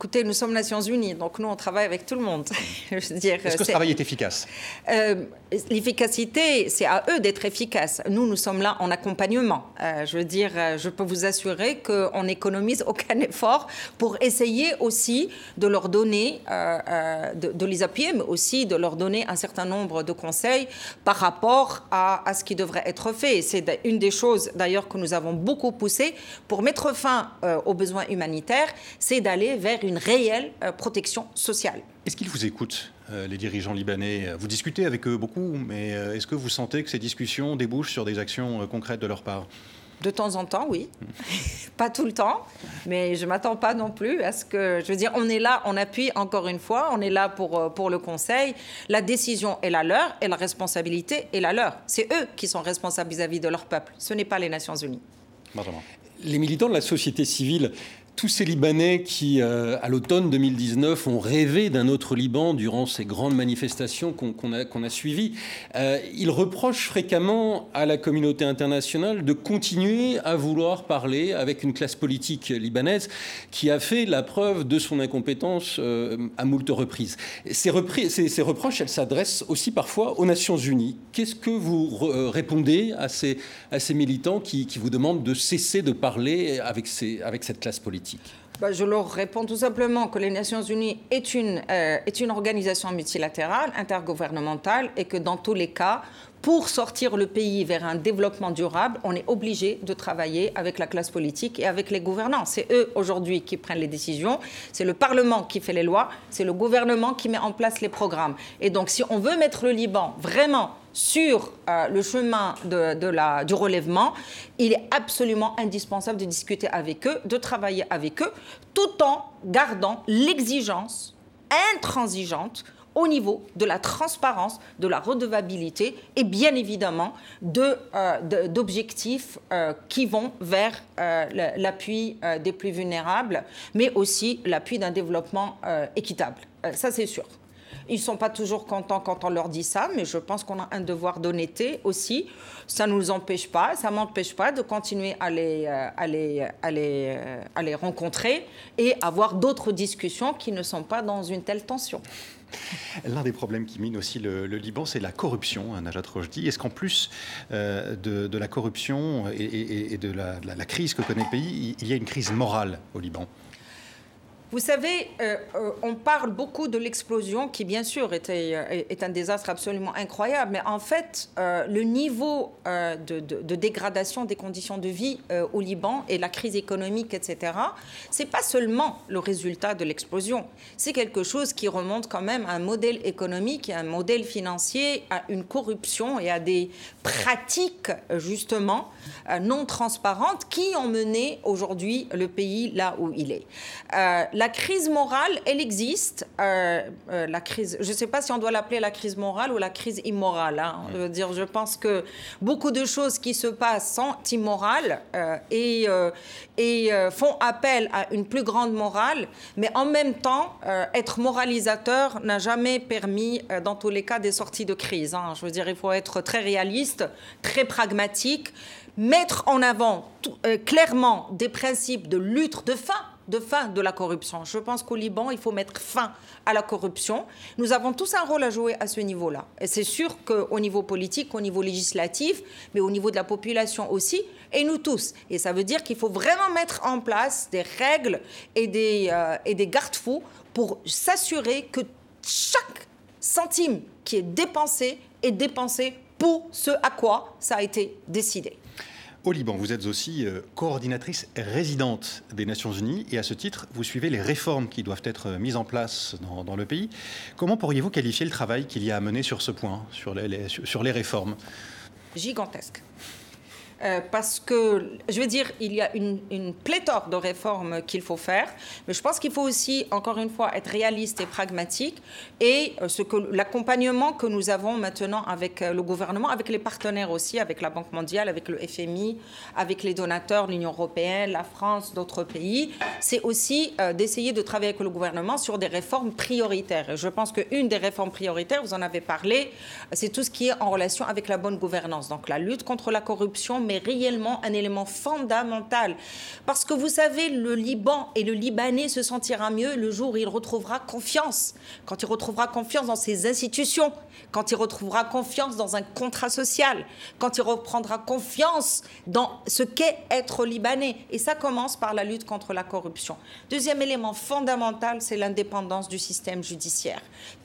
Écoutez, nous sommes Nations Unies, donc nous, on travaille avec tout le monde. Est-ce que ce travail est efficace euh, L'efficacité, c'est à eux d'être efficaces. Nous, nous sommes là en accompagnement. Euh, je veux dire, euh, je peux vous assurer qu'on n'économise aucun effort pour essayer aussi de leur donner, de, les appuyer, mais aussi de leur donner un certain nombre de conseils par rapport à, à ce qui devrait être fait. C'est une des choses, d'ailleurs, que nous avons beaucoup poussé pour mettre fin aux besoins humanitaires, c'est d'aller vers une une réelle euh, protection sociale. Est-ce qu'ils vous écoutent, euh, les dirigeants libanais? Vous discutez avec eux beaucoup, mais euh, est-ce que vous sentez que ces discussions débouchent sur des actions concrètes de leur part? De temps en temps, oui. pas tout le temps, mais je ne m'attends pas non plus à ce que. Je veux dire, on est là, on appuie encore une fois, on est là pour, pour le Conseil. La décision est la leur et la responsabilité est la leur. C'est eux qui sont responsables vis-à-vis -vis de leur peuple. Ce n'est pas les Nations Unies. Les militants de la société civile tous ces Libanais qui, euh, à l'automne 2019, ont rêvé d'un autre Liban durant ces grandes manifestations qu'on a, suivies, euh, ils reprochent fréquemment à la communauté internationale de continuer à vouloir parler avec une classe politique libanaise qui a fait la preuve de son incompétence euh, à moult reprises. Ces, reproches, elles s'adressent aussi parfois aux Nations Unies. Qu'est-ce que vous répondez à ces, militants qui, vous demandent de cesser de parler avec cette classe politique? Bah, je leur réponds tout simplement que les Nations Unies est une, euh, est une organisation multilatérale, intergouvernementale, et que dans tous les cas, pour sortir le pays vers un développement durable, on est obligé de travailler avec la classe politique et avec les gouvernants. C'est eux aujourd'hui qui prennent les décisions, c'est le Parlement qui fait les lois, c'est le gouvernement qui met en place les programmes. Et donc si on veut mettre le Liban vraiment sur euh, le chemin du relèvement, il est absolument indispensable de discuter avec eux, de travailler avec eux, tout en gardant l'exigence intransigeante au niveau de la transparence, de la redevabilité et bien évidemment euh, d'objectifs euh, qui vont vers l'appui des plus vulnérables, mais aussi l'appui d'un développement équitable. ça, c'est sûr. Ils ne sont pas toujours contents quand on leur dit ça, mais je pense qu'on a un devoir d'honnêteté aussi. Ça ne nous empêche pas, ça ne m'empêche pas de continuer à les, euh, les, euh, à les rencontrer et avoir d'autres discussions qui ne sont pas dans une telle tension. L'un des problèmes qui mine aussi le, Liban, c'est la corruption, hein, Najat Rojdi. Est-ce qu'en plus euh, de, la corruption et, de, la, crise que connaît le pays, il y a une crise morale au Liban? Vous savez, euh, euh, on parle beaucoup de l'explosion qui, bien sûr, était, euh, est un désastre absolument incroyable, mais en fait, le niveau de, dégradation des conditions de vie au Liban et la crise économique, etc., c'est pas seulement le résultat de l'explosion. C'est quelque chose qui remonte quand même à un modèle économique, à un modèle financier, à une corruption et à des pratiques, justement, non transparentes qui ont mené aujourd'hui le pays là où il est la crise morale, elle existe. Euh, euh, la crise, je ne sais pas si on doit l'appeler la crise morale ou la crise immorale. Hein. Je veux dire, je pense que beaucoup de choses qui se passent sont immorales euh, et, et font appel à une plus grande morale, mais en même temps, être moralisateur n'a jamais permis, dans tous les cas, des sorties de crise. Hein. Je veux dire, il faut être très réaliste, très pragmatique, mettre en avant clairement des principes de lutte, de fin de fin de la corruption. Je pense qu'au Liban, il faut mettre fin à la corruption. Nous avons tous un rôle à jouer à ce niveau-là. Et c'est sûr qu'au niveau politique, au niveau législatif, mais au niveau de la population aussi, et nous tous. Et ça veut dire qu'il faut vraiment mettre en place des règles et des, euh, et des garde-fous pour s'assurer que chaque centime qui est dépensé est dépensé pour ce à quoi ça a été décidé. Au Liban, vous êtes aussi euh, coordinatrice résidente des Nations Unies et à ce titre, vous suivez les réformes qui doivent être euh, mises en place dans, le pays. Comment pourriez-vous qualifier le travail qu'il y a à mener sur ce point, sur les, sur les réformes? Gigantesque. Euh, parce que, je veux dire, il y a une, pléthore de réformes qu'il faut faire, mais je pense qu'il faut aussi, encore une fois, être réaliste et pragmatique. Et euh, ce l'accompagnement que nous avons maintenant avec euh, le gouvernement, avec les partenaires aussi, avec la Banque mondiale, avec le FMI, avec les donateurs, l'Union européenne, la France, d'autres pays, c'est aussi d'essayer de travailler avec le gouvernement sur des réformes prioritaires. Et je pense qu'une des réformes prioritaires, vous en avez parlé, c'est tout ce qui est en relation avec la bonne gouvernance, donc la lutte contre la corruption, mais réellement un élément fondamental. Parce que vous savez, le Liban et le Libanais se sentira mieux le jour où il retrouvera confiance. Quand il retrouvera confiance dans ses institutions, quand il retrouvera confiance dans un contrat social, quand il reprendra confiance dans ce qu'est être libanais. Et ça commence par la lutte contre la corruption. Deuxième élément fondamental, c'est l'indépendance du système judiciaire.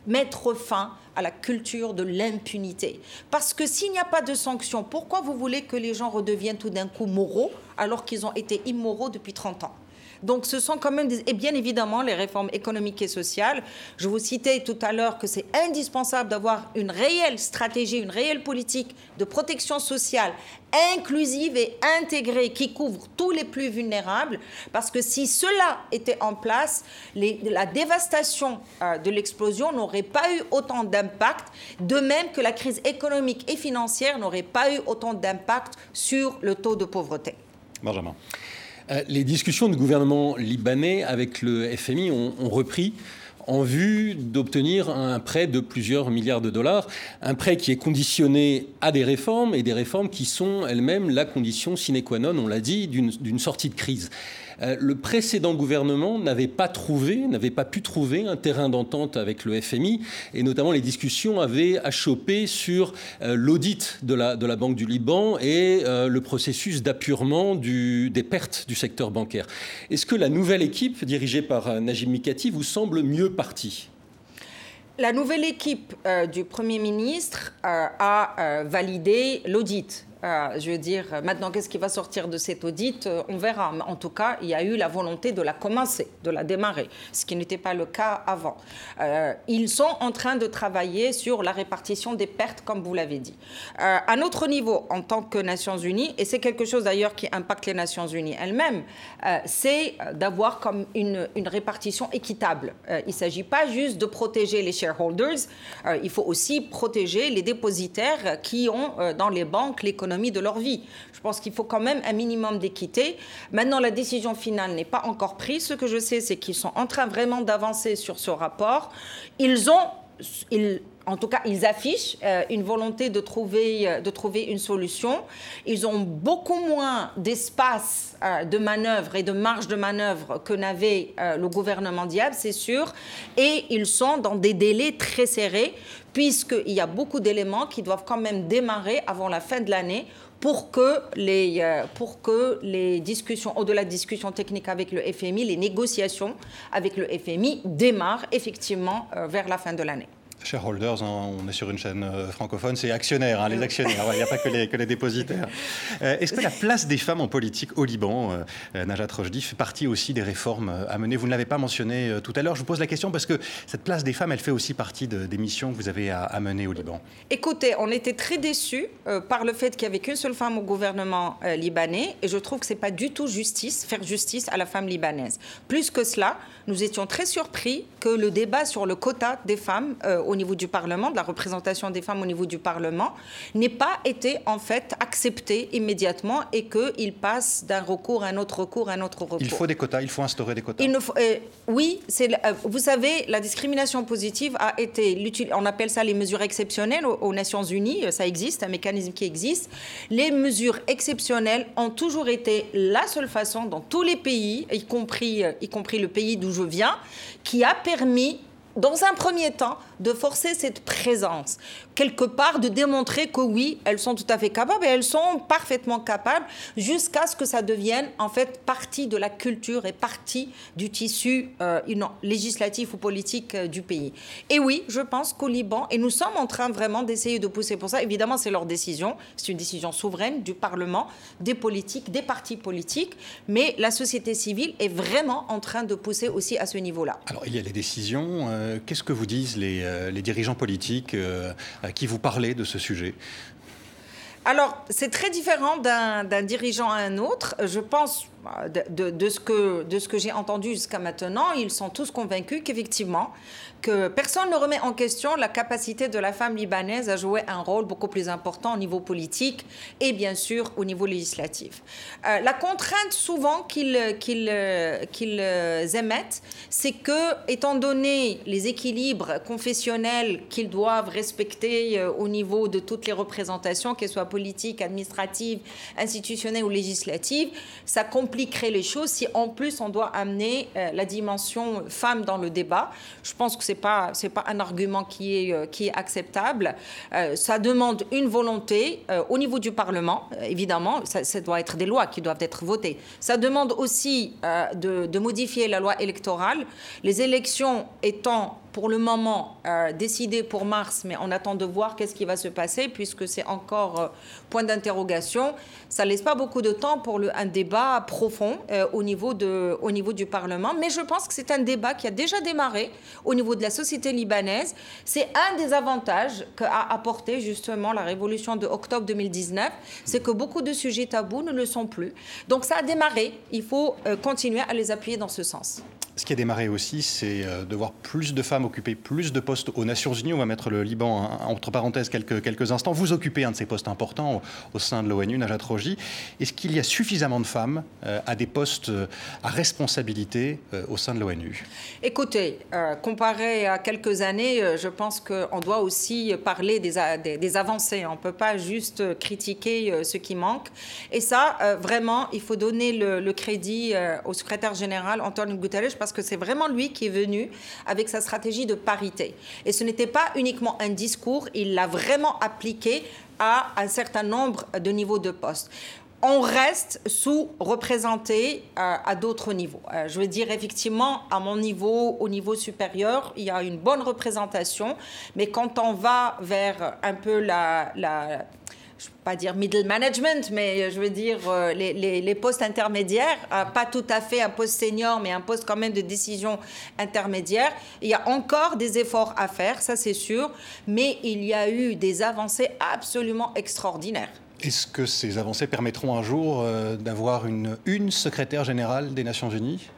Mettre fin à la culture de l'impunité. Parce que s'il n'y a pas de sanctions, pourquoi vous voulez que les gens redeviennent tout d'un coup moraux alors qu'ils ont été immoraux depuis 30 ans? Donc ce sont quand même, et bien évidemment, les réformes économiques et sociales. Je vous citais tout à l'heure que c'est indispensable d'avoir une réelle stratégie, une réelle politique de protection sociale inclusive et intégrée qui couvre tous les plus vulnérables, parce que si cela était en place, la dévastation euh, de l'explosion n'aurait pas eu autant d'impact, de même que la crise économique et financière n'aurait pas eu autant d'impact sur le taux de pauvreté. Benjamin. Euh, les discussions du gouvernement libanais avec le FMI ont, repris en vue d'obtenir un prêt de plusieurs milliards de dollars, un prêt qui est conditionné à des réformes et des réformes qui sont elles-mêmes la condition sine qua non, on l'a dit, d'une sortie de crise. Euh, le précédent gouvernement n'avait pas trouvé, n'avait pas pu trouver un terrain d'entente avec le FMI, et notamment les discussions avaient achoppé sur euh, l'audit de la, Banque du Liban et euh, le processus d'appurement des pertes du secteur bancaire. Est-ce que la nouvelle équipe dirigée par Najib Mikati vous semble mieux partie? La nouvelle équipe du Premier ministre a validé l'audit euh, je veux dire, maintenant, qu'est-ce qui va sortir de cet audit euh, On verra. Mais en tout cas, il y a eu la volonté de la commencer, de la démarrer, ce qui n'était pas le cas avant. Euh, ils sont en train de travailler sur la répartition des pertes, comme vous l'avez dit. à notre niveau, en tant que Nations Unies, et c'est quelque chose d'ailleurs qui impacte les Nations Unies elles-mêmes, c'est d'avoir comme une, une, répartition équitable. il ne s'agit pas juste de protéger les shareholders, il faut aussi protéger les dépositaires qui ont dans les banques l'économie de leur vie. Je pense qu'il faut quand même un minimum d'équité. Maintenant, la décision finale n'est pas encore prise. Ce que je sais, c'est qu'ils sont en train vraiment d'avancer sur ce rapport. Ils ont... en tout cas, ils affichent euh, une volonté de trouver, euh, de trouver une solution. Ils ont beaucoup moins d'espace euh, de manœuvre et de marge de manœuvre que n'avait le gouvernement Diab, c'est sûr. Et ils sont dans des délais très serrés, puisqu'il y a beaucoup d'éléments qui doivent quand même démarrer avant la fin de l'année pour que les, pour que les discussions, au-delà de discussions techniques avec le FMI, les négociations avec le FMI démarrent effectivement vers la fin de l'année shareholders, hein, on est sur une chaîne euh, francophone, c'est actionnaires, hein, les actionnaires, il n'y a pas que les, dépositaires. Euh, est-ce que la place des femmes en politique au Liban, euh, Najat Rojdi, fait partie aussi des réformes à mener? Vous ne l'avez pas mentionné tout à l'heure, je vous pose la question parce que cette place des femmes, elle fait aussi partie des missions que vous avez à, mener au Liban. Écoutez, on était très déçus par le fait qu'il n'y avait qu'une seule femme au gouvernement libanais et je trouve que ce n'est pas du tout justice, faire justice à la femme libanaise. Plus que cela, nous étions très surpris que le débat sur le quota des femmes au au niveau du Parlement, de la représentation des femmes au niveau du Parlement, n'ait pas été en fait accepté immédiatement et qu'il passe d'un recours à un autre recours à un autre recours. Il faut des quotas, il faut instaurer des quotas. Il ne faut, euh, oui, c'est, euh, vous savez, la discrimination positive a été, on appelle ça les mesures exceptionnelles aux, aux Nations Unies, ça existe, un mécanisme qui existe. Les mesures exceptionnelles ont toujours été la seule façon dans tous les pays, y compris, euh, y compris le pays d'où je viens, qui a permis dans un premier temps, de forcer cette présence, quelque part de démontrer que oui, elles sont tout à fait capables et elles sont parfaitement capables jusqu'à ce que ça devienne en fait partie de la culture et partie du tissu euh, législatif ou politique euh, du pays. Et oui, je pense qu'au Liban, et nous sommes en train vraiment d'essayer de pousser pour ça, évidemment c'est leur décision, c'est une décision souveraine du Parlement, des politiques, des partis politiques, mais la société civile est vraiment en train de pousser aussi à ce niveau-là. Alors il y a les décisions, euh, qu'est-ce que vous disent les euh, les dirigeants politiques euh, qui vous parlez de ce sujet alors, c'est très différent d'un dirigeant à un autre. Je pense, de, ce que, que j'ai entendu jusqu'à maintenant, ils sont tous convaincus qu'effectivement, que personne ne remet en question la capacité de la femme libanaise à jouer un rôle beaucoup plus important au niveau politique et bien sûr au niveau législatif. Euh, la contrainte souvent qu'ils qu'ils qu'ils émettent, c'est que, étant donné les équilibres confessionnels qu'ils doivent respecter euh, au niveau de toutes les représentations, qu'elles soient politique, administrative, institutionnelle ou législative, ça compliquerait les choses si en plus on doit amener euh, la dimension femme dans le débat. Je pense que ce n'est pas, pas un argument qui est, euh, qui est acceptable. Euh, ça demande une volonté au niveau du Parlement, évidemment, ça, doit être des lois qui doivent être votées. Ça demande aussi de modifier la loi électorale. Les élections étant pour le moment euh, décidé pour mars, mais on attend de voir qu'est-ce qui va se passer puisque c'est encore euh, point d'interrogation. Ça laisse pas beaucoup de temps pour un débat profond euh, au, niveau au niveau du Parlement, mais je pense que c'est un débat qui a déjà démarré au niveau de la société libanaise. C'est un des avantages qu'a apporté justement la révolution de octobre 2019, c'est que beaucoup de sujets tabous ne le sont plus. Donc ça a démarré, il faut continuer à les appuyer dans ce sens. Ce qui a démarré aussi, c'est de voir plus de femmes occuper plus de postes aux Nations Unies. On va mettre le Liban entre parenthèses quelques, instants. Vous occupez un de ces postes importants au, sein de l'ONU, Najat Roji. Est-ce qu'il y a suffisamment de femmes euh, à des postes euh, à responsabilité euh, au sein de l'ONU? Écoutez, comparé à quelques années, je pense qu'on doit aussi parler des, avancées. On ne peut pas juste critiquer ce qui manque. Et ça, vraiment, il faut donner le, crédit au secrétaire général Antonio Guterres que c'est vraiment lui qui est venu avec sa stratégie de parité. Et ce n'était pas uniquement un discours, il l'a vraiment appliqué à un certain nombre de niveaux de postes on reste sous-représenté euh, à d'autres niveaux. Euh, je veux dire, effectivement, à mon niveau, au niveau supérieur, il y a une bonne représentation, mais quand on va vers un peu la je ne veux pas dire middle management, mais je veux dire euh, les, postes intermédiaires, euh, pas tout à fait un poste senior, mais un poste quand même de décision intermédiaire. Il y a encore des efforts à faire, ça c'est sûr, mais il y a eu des avancées absolument extraordinaires. Est-ce que ces avancées permettront un jour euh, d'avoir une secrétaire générale des Nations Unies?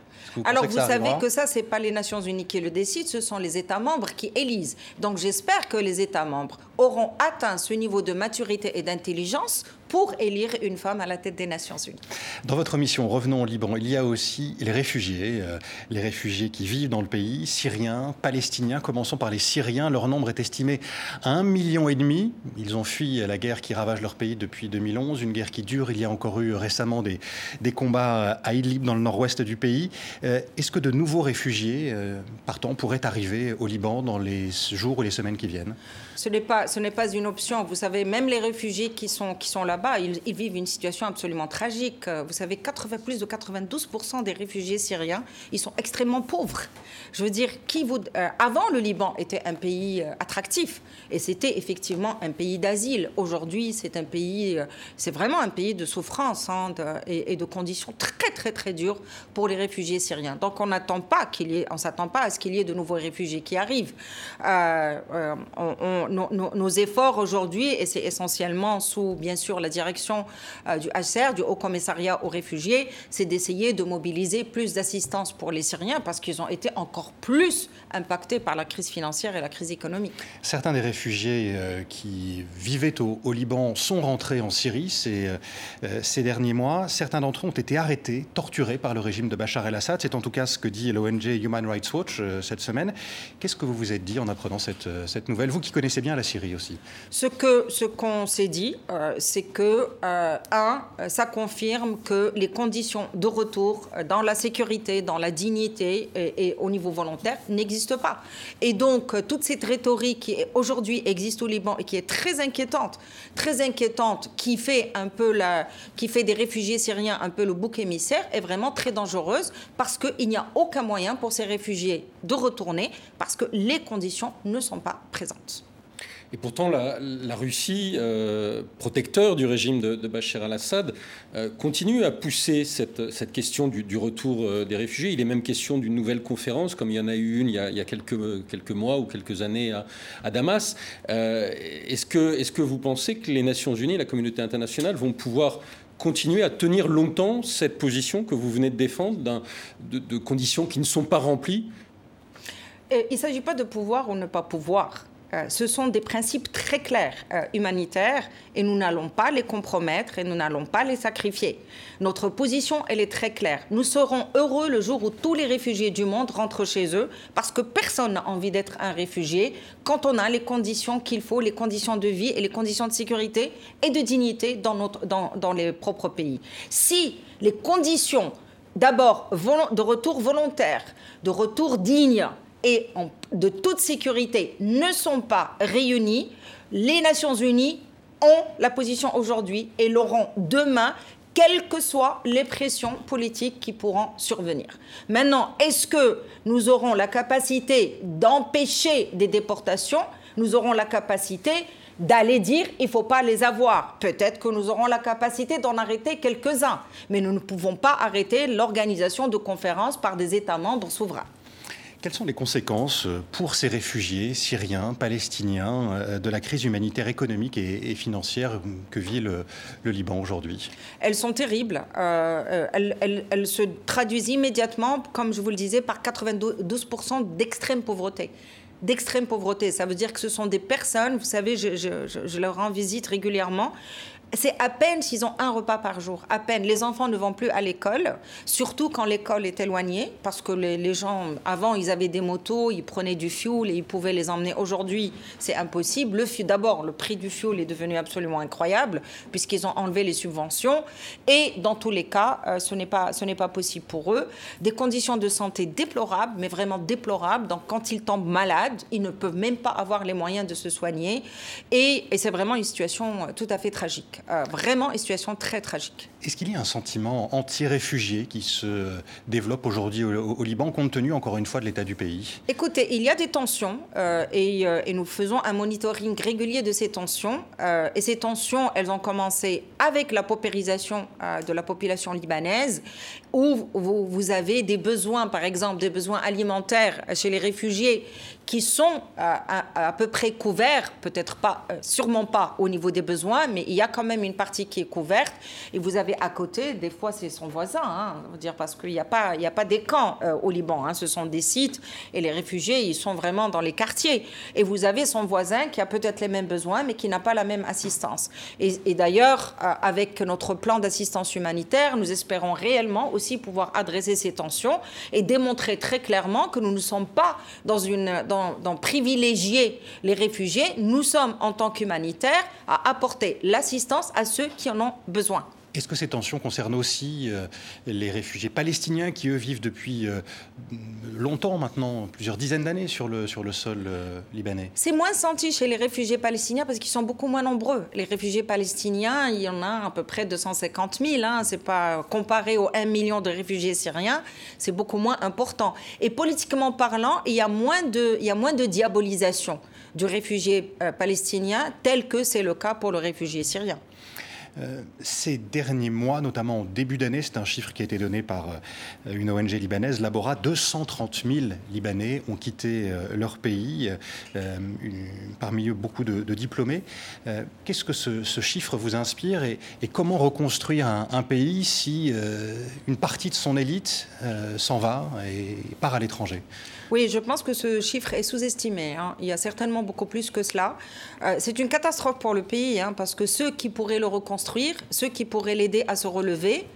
Alors, vous savez que ça, ce n'est pas les Nations Unies qui le décident, ce sont les États membres qui élisent. Donc, j'espère que les États membres auront atteint ce niveau de maturité et d'intelligence pour élire une femme à la tête des Nations Unies. Dans votre mission, revenons au Liban, il y a aussi les réfugiés, euh, les réfugiés qui vivent dans le pays, syriens, palestiniens. Commençons par les Syriens. Leur nombre est estimé à un million et demi. Ils ont fui la guerre qui ravage leur pays depuis 2011, une guerre qui dure. Il y a encore eu récemment des, combats à Idlib, dans le nord-ouest du pays. Euh, est-ce que de nouveaux réfugiés euh, partants pourraient arriver au Liban dans les jours ou les semaines qui viennent? Ce n'est pas, ce n'est pas une option. Vous savez, même les réfugiés qui sont, qui sont là-bas, ils, vivent une situation absolument tragique. Vous savez, 80, plus de 92% des réfugiés syriens, ils sont extrêmement pauvres. Je veux dire, qui vous, euh, avant, le Liban était un pays euh, attractif et c'était effectivement un pays d'asile. Aujourd'hui, c'est un pays, euh, c'est vraiment un pays de souffrance hein, et, de conditions très, très, très dures pour les réfugiés syriens. Donc, on n'attend pas qu'il y on s'attend pas à ce qu'il y ait de nouveaux réfugiés qui arrivent. Nos, efforts aujourd'hui, et c'est essentiellement sous, bien sûr, la direction euh, du HCR, du Haut Commissariat aux réfugiés, c'est d'essayer de mobiliser plus d'assistance pour les Syriens parce qu'ils ont été encore plus impactés par la crise financière et la crise économique. Certains des réfugiés euh, qui vivaient au, Liban sont rentrés en Syrie ces, euh, ces derniers mois. Certains d'entre eux ont été arrêtés, torturés par le régime de Bachar el-Assad. C'est en tout cas ce que dit l'ONG Human Rights Watch cette semaine. Qu'est-ce que vous vous êtes dit en apprenant cette, cette nouvelle? Vous qui connaissez c'est bien la Syrie aussi. Ce que ce qu'on s'est dit, euh, c'est que euh, un, ça confirme que les conditions de retour dans la sécurité, dans la dignité et, au niveau volontaire n'existent pas. Et donc toute cette rhétorique qui aujourd'hui existe au Liban et qui est très inquiétante, très inquiétante, qui fait un peu la, qui fait des réfugiés syriens un peu le bouc émissaire, est vraiment très dangereuse parce qu'il n'y a aucun moyen pour ces réfugiés de retourner parce que les conditions ne sont pas présentes. Et pourtant, la, Russie, euh, protecteur du régime de, Bachar al-Assad, euh, continue à pousser cette, question du, retour euh, des réfugiés. Il est même question d'une nouvelle conférence, comme il y en a eu une il y a, quelques, mois ou quelques années à, Damas. est-ce, que, vous pensez que les Nations Unies, la communauté internationale, vont pouvoir continuer à tenir longtemps cette position que vous venez de défendre, de, de conditions qui ne sont pas remplies? Il ne s'agit pas de pouvoir ou ne pas pouvoir ce sont des principes très clairs euh, humanitaires et nous n'allons pas les compromettre et nous n'allons pas les sacrifier. Notre position, elle est très claire. Nous serons heureux le jour où tous les réfugiés du monde rentrent chez eux parce que personne n'a envie d'être un réfugié quand on a les conditions qu'il faut, les conditions de vie et les conditions de sécurité et de dignité dans, notre, dans, dans les propres pays. Si les conditions d'abord de retour volontaire, de retour digne et de toute sécurité ne sont pas réunies, les Nations Unies ont la position aujourd'hui et l'auront demain quelles que soient les pressions politiques qui pourront survenir. Maintenant, est-ce que nous aurons la capacité d'empêcher des déportations? Nous aurons la capacité d'aller dire il ne faut pas les avoir. Peut-être que nous aurons la capacité d'en arrêter quelques-uns, mais nous ne pouvons pas arrêter l'organisation de conférences par des États membres souverains. Quelles sont les conséquences euh, pour ces réfugiés syriens, palestiniens, euh, de la crise humanitaire économique et, financière que vit le, Liban aujourd'hui? Elles sont terribles. Euh, elles, se traduisent immédiatement, comme je vous le disais, par 92% d'extrême pauvreté d'extrême pauvreté. Ça veut dire que ce sont des personnes, vous savez, je, je leur rends visite régulièrement, c'est à peine s'ils ont un repas par jour, à peine. Les enfants ne vont plus à l'école, surtout quand l'école est éloignée, parce que les, gens, avant, ils avaient des motos, ils prenaient du fuel et ils pouvaient les emmener. Aujourd'hui, c'est impossible. Le D'abord, le prix du fuel est devenu absolument incroyable, puisqu'ils ont enlevé les subventions. Et dans tous les cas, euh, ce n'est pas, pas possible pour eux. Des conditions de santé déplorables, mais vraiment déplorables. Donc, quand ils tombent malades, ils ne peuvent même pas avoir les moyens de se soigner. et c'est vraiment une situation tout à fait tragique. Euh, vraiment une situation très tragique. Est-ce qu'il y a un sentiment anti-réfugié qui se développe aujourd'hui au, Liban, compte tenu encore une fois de l'état du pays? Écoutez, il y a des tensions euh, euh, et, nous faisons un monitoring régulier de ces tensions. et ces tensions, elles ont commencé avec la paupérisation de la population libanaise, où vous, avez des besoins, par exemple, des besoins alimentaires chez les réfugiés qui sont à, peu près couverts, peut-être pas, sûrement pas au niveau des besoins, mais il y a quand même une partie qui est couverte. Et vous avez à côté, des fois, c'est son voisin, hein, dire, parce qu'il n'y a, pas, a pas des camps euh, au Liban. Hein, ce sont des sites et les réfugiés, ils sont vraiment dans les quartiers. Et vous avez son voisin qui a peut-être les mêmes besoins, mais qui n'a pas la même assistance. Et, d'ailleurs, euh, avec notre plan d'assistance humanitaire, nous espérons réellement aussi pouvoir adresser ces tensions et démontrer très clairement que nous ne sommes pas dans, une, dans, dans privilégier les réfugiés. Nous sommes, en tant qu'humanitaires, à apporter l'assistance à ceux qui en ont besoin. Est-ce que ces tensions concernent aussi euh, les réfugiés palestiniens qui, eux, vivent depuis euh, longtemps maintenant, plusieurs dizaines d'années sur le, sur le sol euh, libanais? C'est moins senti chez les réfugiés palestiniens parce qu'ils sont beaucoup moins nombreux. Les réfugiés palestiniens, il y en a à peu près 250 000. Hein, c'est pas comparé aux 1 million de réfugiés syriens, c'est beaucoup moins important. Et politiquement parlant, il y a moins de, il y a moins de diabolisation du réfugié palestinien tel que c'est le cas pour le réfugié syrien. Euh, ces derniers mois, notamment au début d'année, c'est un chiffre qui a été donné par euh, une ONG libanaise, Labora, 230 000 Libanais ont quitté euh, leur pays, parmi eux beaucoup de, diplômés. Qu'est-ce que ce, chiffre vous inspire et, comment reconstruire un, pays si une partie de son élite s'en va et part à l'étranger? Oui, je pense que ce chiffre est sous-estimé. Hein. Il y a certainement beaucoup plus que cela. c'est une catastrophe pour le pays, hein, parce que ceux qui pourraient le reconstruire, ceux qui pourraient l'aider à se relever,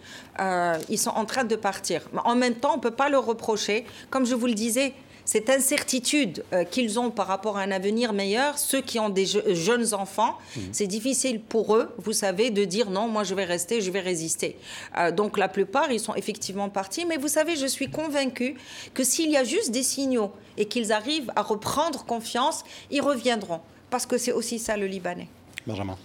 euh, ils sont en train de partir. En même temps, on ne peut pas leur reprocher, comme je vous le disais, cette incertitude euh, qu'ils ont par rapport à un avenir meilleur, ceux qui ont des jeunes enfants, mmh. c'est difficile pour eux, vous savez, de dire non, moi je vais rester, je vais résister. Euh, donc la plupart, ils sont effectivement partis, mais vous savez, je suis convaincue que s'il y a juste des signaux et qu'ils arrivent à reprendre confiance, ils reviendront, parce que c'est aussi ça le Libanais. Benjamin.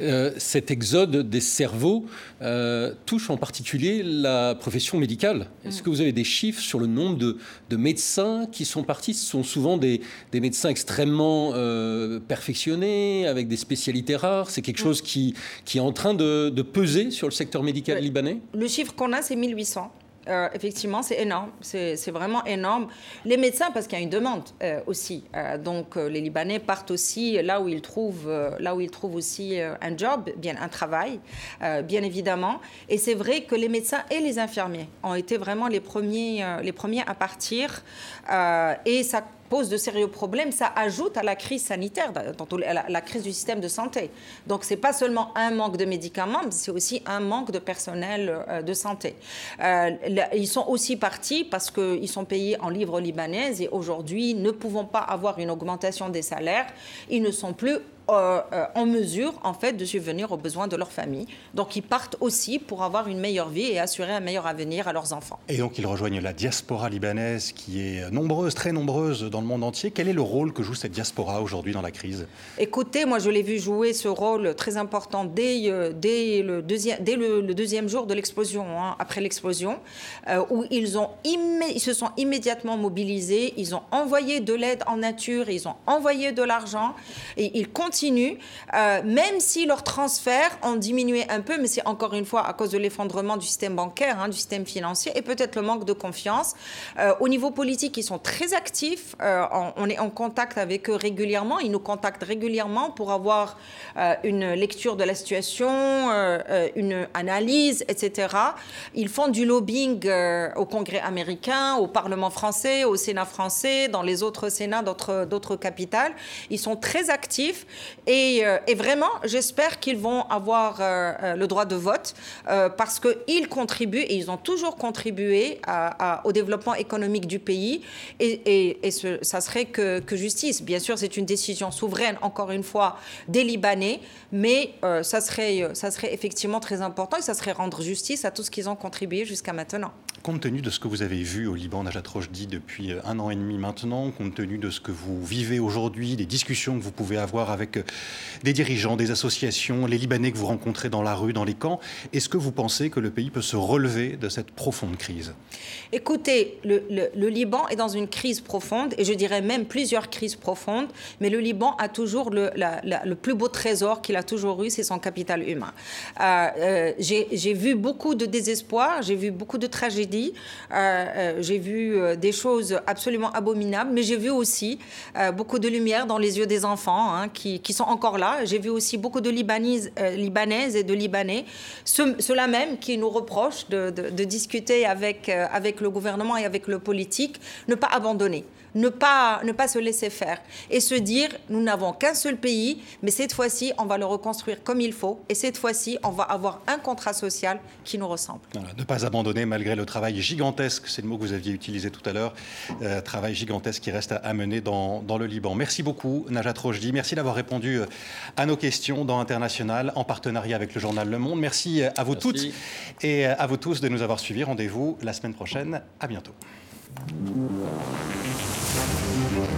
Euh, cet exode des cerveaux euh, touche en particulier la profession médicale. Est-ce mm. que vous avez des chiffres sur le nombre de, médecins qui sont partis? Ce sont souvent des, médecins extrêmement euh, perfectionnés, avec des spécialités rares. C'est quelque mm. chose qui, qui est en train de, peser sur le secteur médical libanais? Le chiffre qu'on a, c'est 1800. Euh, effectivement, c'est énorme. C'est vraiment énorme. Les médecins, parce qu'il y a une demande euh, aussi. donc, les Libanais partent aussi là où ils trouvent, là où ils trouvent aussi un job, bien un travail, bien évidemment. Et c'est vrai que les médecins et les infirmiers ont été vraiment les premiers, les premiers à partir. et ça pose de sérieux problèmes, ça ajoute à la crise sanitaire, à la, crise du système de santé. Donc ce n'est pas seulement un manque de médicaments, c'est aussi un manque de personnel euh, de santé. Euh, ils sont aussi partis parce qu'ils sont payés en livres libanaises et aujourd'hui, ne pouvant pas avoir une augmentation des salaires, ils ne sont plus euh, euh, en mesure, en fait, de subvenir aux besoins de leur famille. Donc, ils partent aussi pour avoir une meilleure vie et assurer un meilleur avenir à leurs enfants. Et donc, ils rejoignent la diaspora libanaise qui est nombreuse, très nombreuse dans le monde entier. Quel est le rôle que joue cette diaspora aujourd'hui dans la crise? Écoutez, moi, je l'ai vu jouer ce rôle très important dès, euh, dès, le, deuxième, dès le, deuxième jour de l'explosion, hein, après l'explosion, où ils, ont ils se sont immédiatement mobilisés, ils ont envoyé de l'aide en nature, ils ont envoyé de l'argent et ils continuent euh, même si leurs transferts ont diminué un peu, mais c'est encore une fois à cause de l'effondrement du système bancaire, hein, du système financier, et peut-être le manque de confiance. Euh, au niveau politique, ils sont très actifs. Euh, on, est en contact avec eux régulièrement. Ils nous contactent régulièrement pour avoir une lecture de la situation, une analyse, etc. Ils font du lobbying au Congrès américain, au Parlement français, au Sénat français, dans les autres Sénats d'autres capitales. Ils sont très actifs. Euh, et, vraiment, j'espère qu'ils vont avoir euh, euh, le droit de vote parce qu'ils contribuent et ils ont toujours contribué au développement économique du pays. Et, ça serait que, justice. Bien sûr, c'est une décision souveraine, encore une fois, des Libanais, mais ça, serait, ça serait effectivement très important et ça serait rendre justice à tout ce qu'ils ont contribué jusqu'à maintenant. Compte tenu de ce que vous avez vu au Liban, Najat dit depuis un an et demi maintenant, compte tenu de ce que vous vivez aujourd'hui, des discussions que vous pouvez avoir avec euh, des dirigeants, des associations, les Libanais que vous rencontrez dans la rue, dans les camps. Est-ce que vous pensez que le pays peut se relever de cette profonde crise? Écoutez, le, Liban est dans une crise profonde, et je dirais même plusieurs crises profondes, mais le Liban a toujours le, plus beau trésor qu'il a toujours eu, c'est son capital humain. Euh, euh, j'ai vu beaucoup de désespoir, j'ai vu beaucoup de tragédies, j'ai vu des choses absolument abominables, mais j'ai vu aussi beaucoup de lumière dans les yeux des enfants hein, qui sont encore là. J'ai vu aussi beaucoup de Libanaises, euh, et de Libanais, ceux-là même qui nous reprochent de, discuter euh, avec le gouvernement et avec le politique, ne pas abandonner ne pas, ne pas se laisser faire et se dire nous n'avons qu'un seul pays, mais cette fois-ci, on va le reconstruire comme il faut et cette fois-ci, on va avoir un contrat social qui nous ressemble. ne pas abandonner malgré le travail gigantesque, c'est le mot que vous aviez utilisé tout à l'heure, euh, travail gigantesque qui reste à, mener dans, dans, le Liban. Merci beaucoup, Najat Rojdi. Merci d'avoir répondu euh, à nos questions dans International en partenariat avec le journal Le Monde. Merci à vous toutes et à vous tous de nous avoir suivis. Rendez-vous la semaine prochaine. À bientôt. Thank you.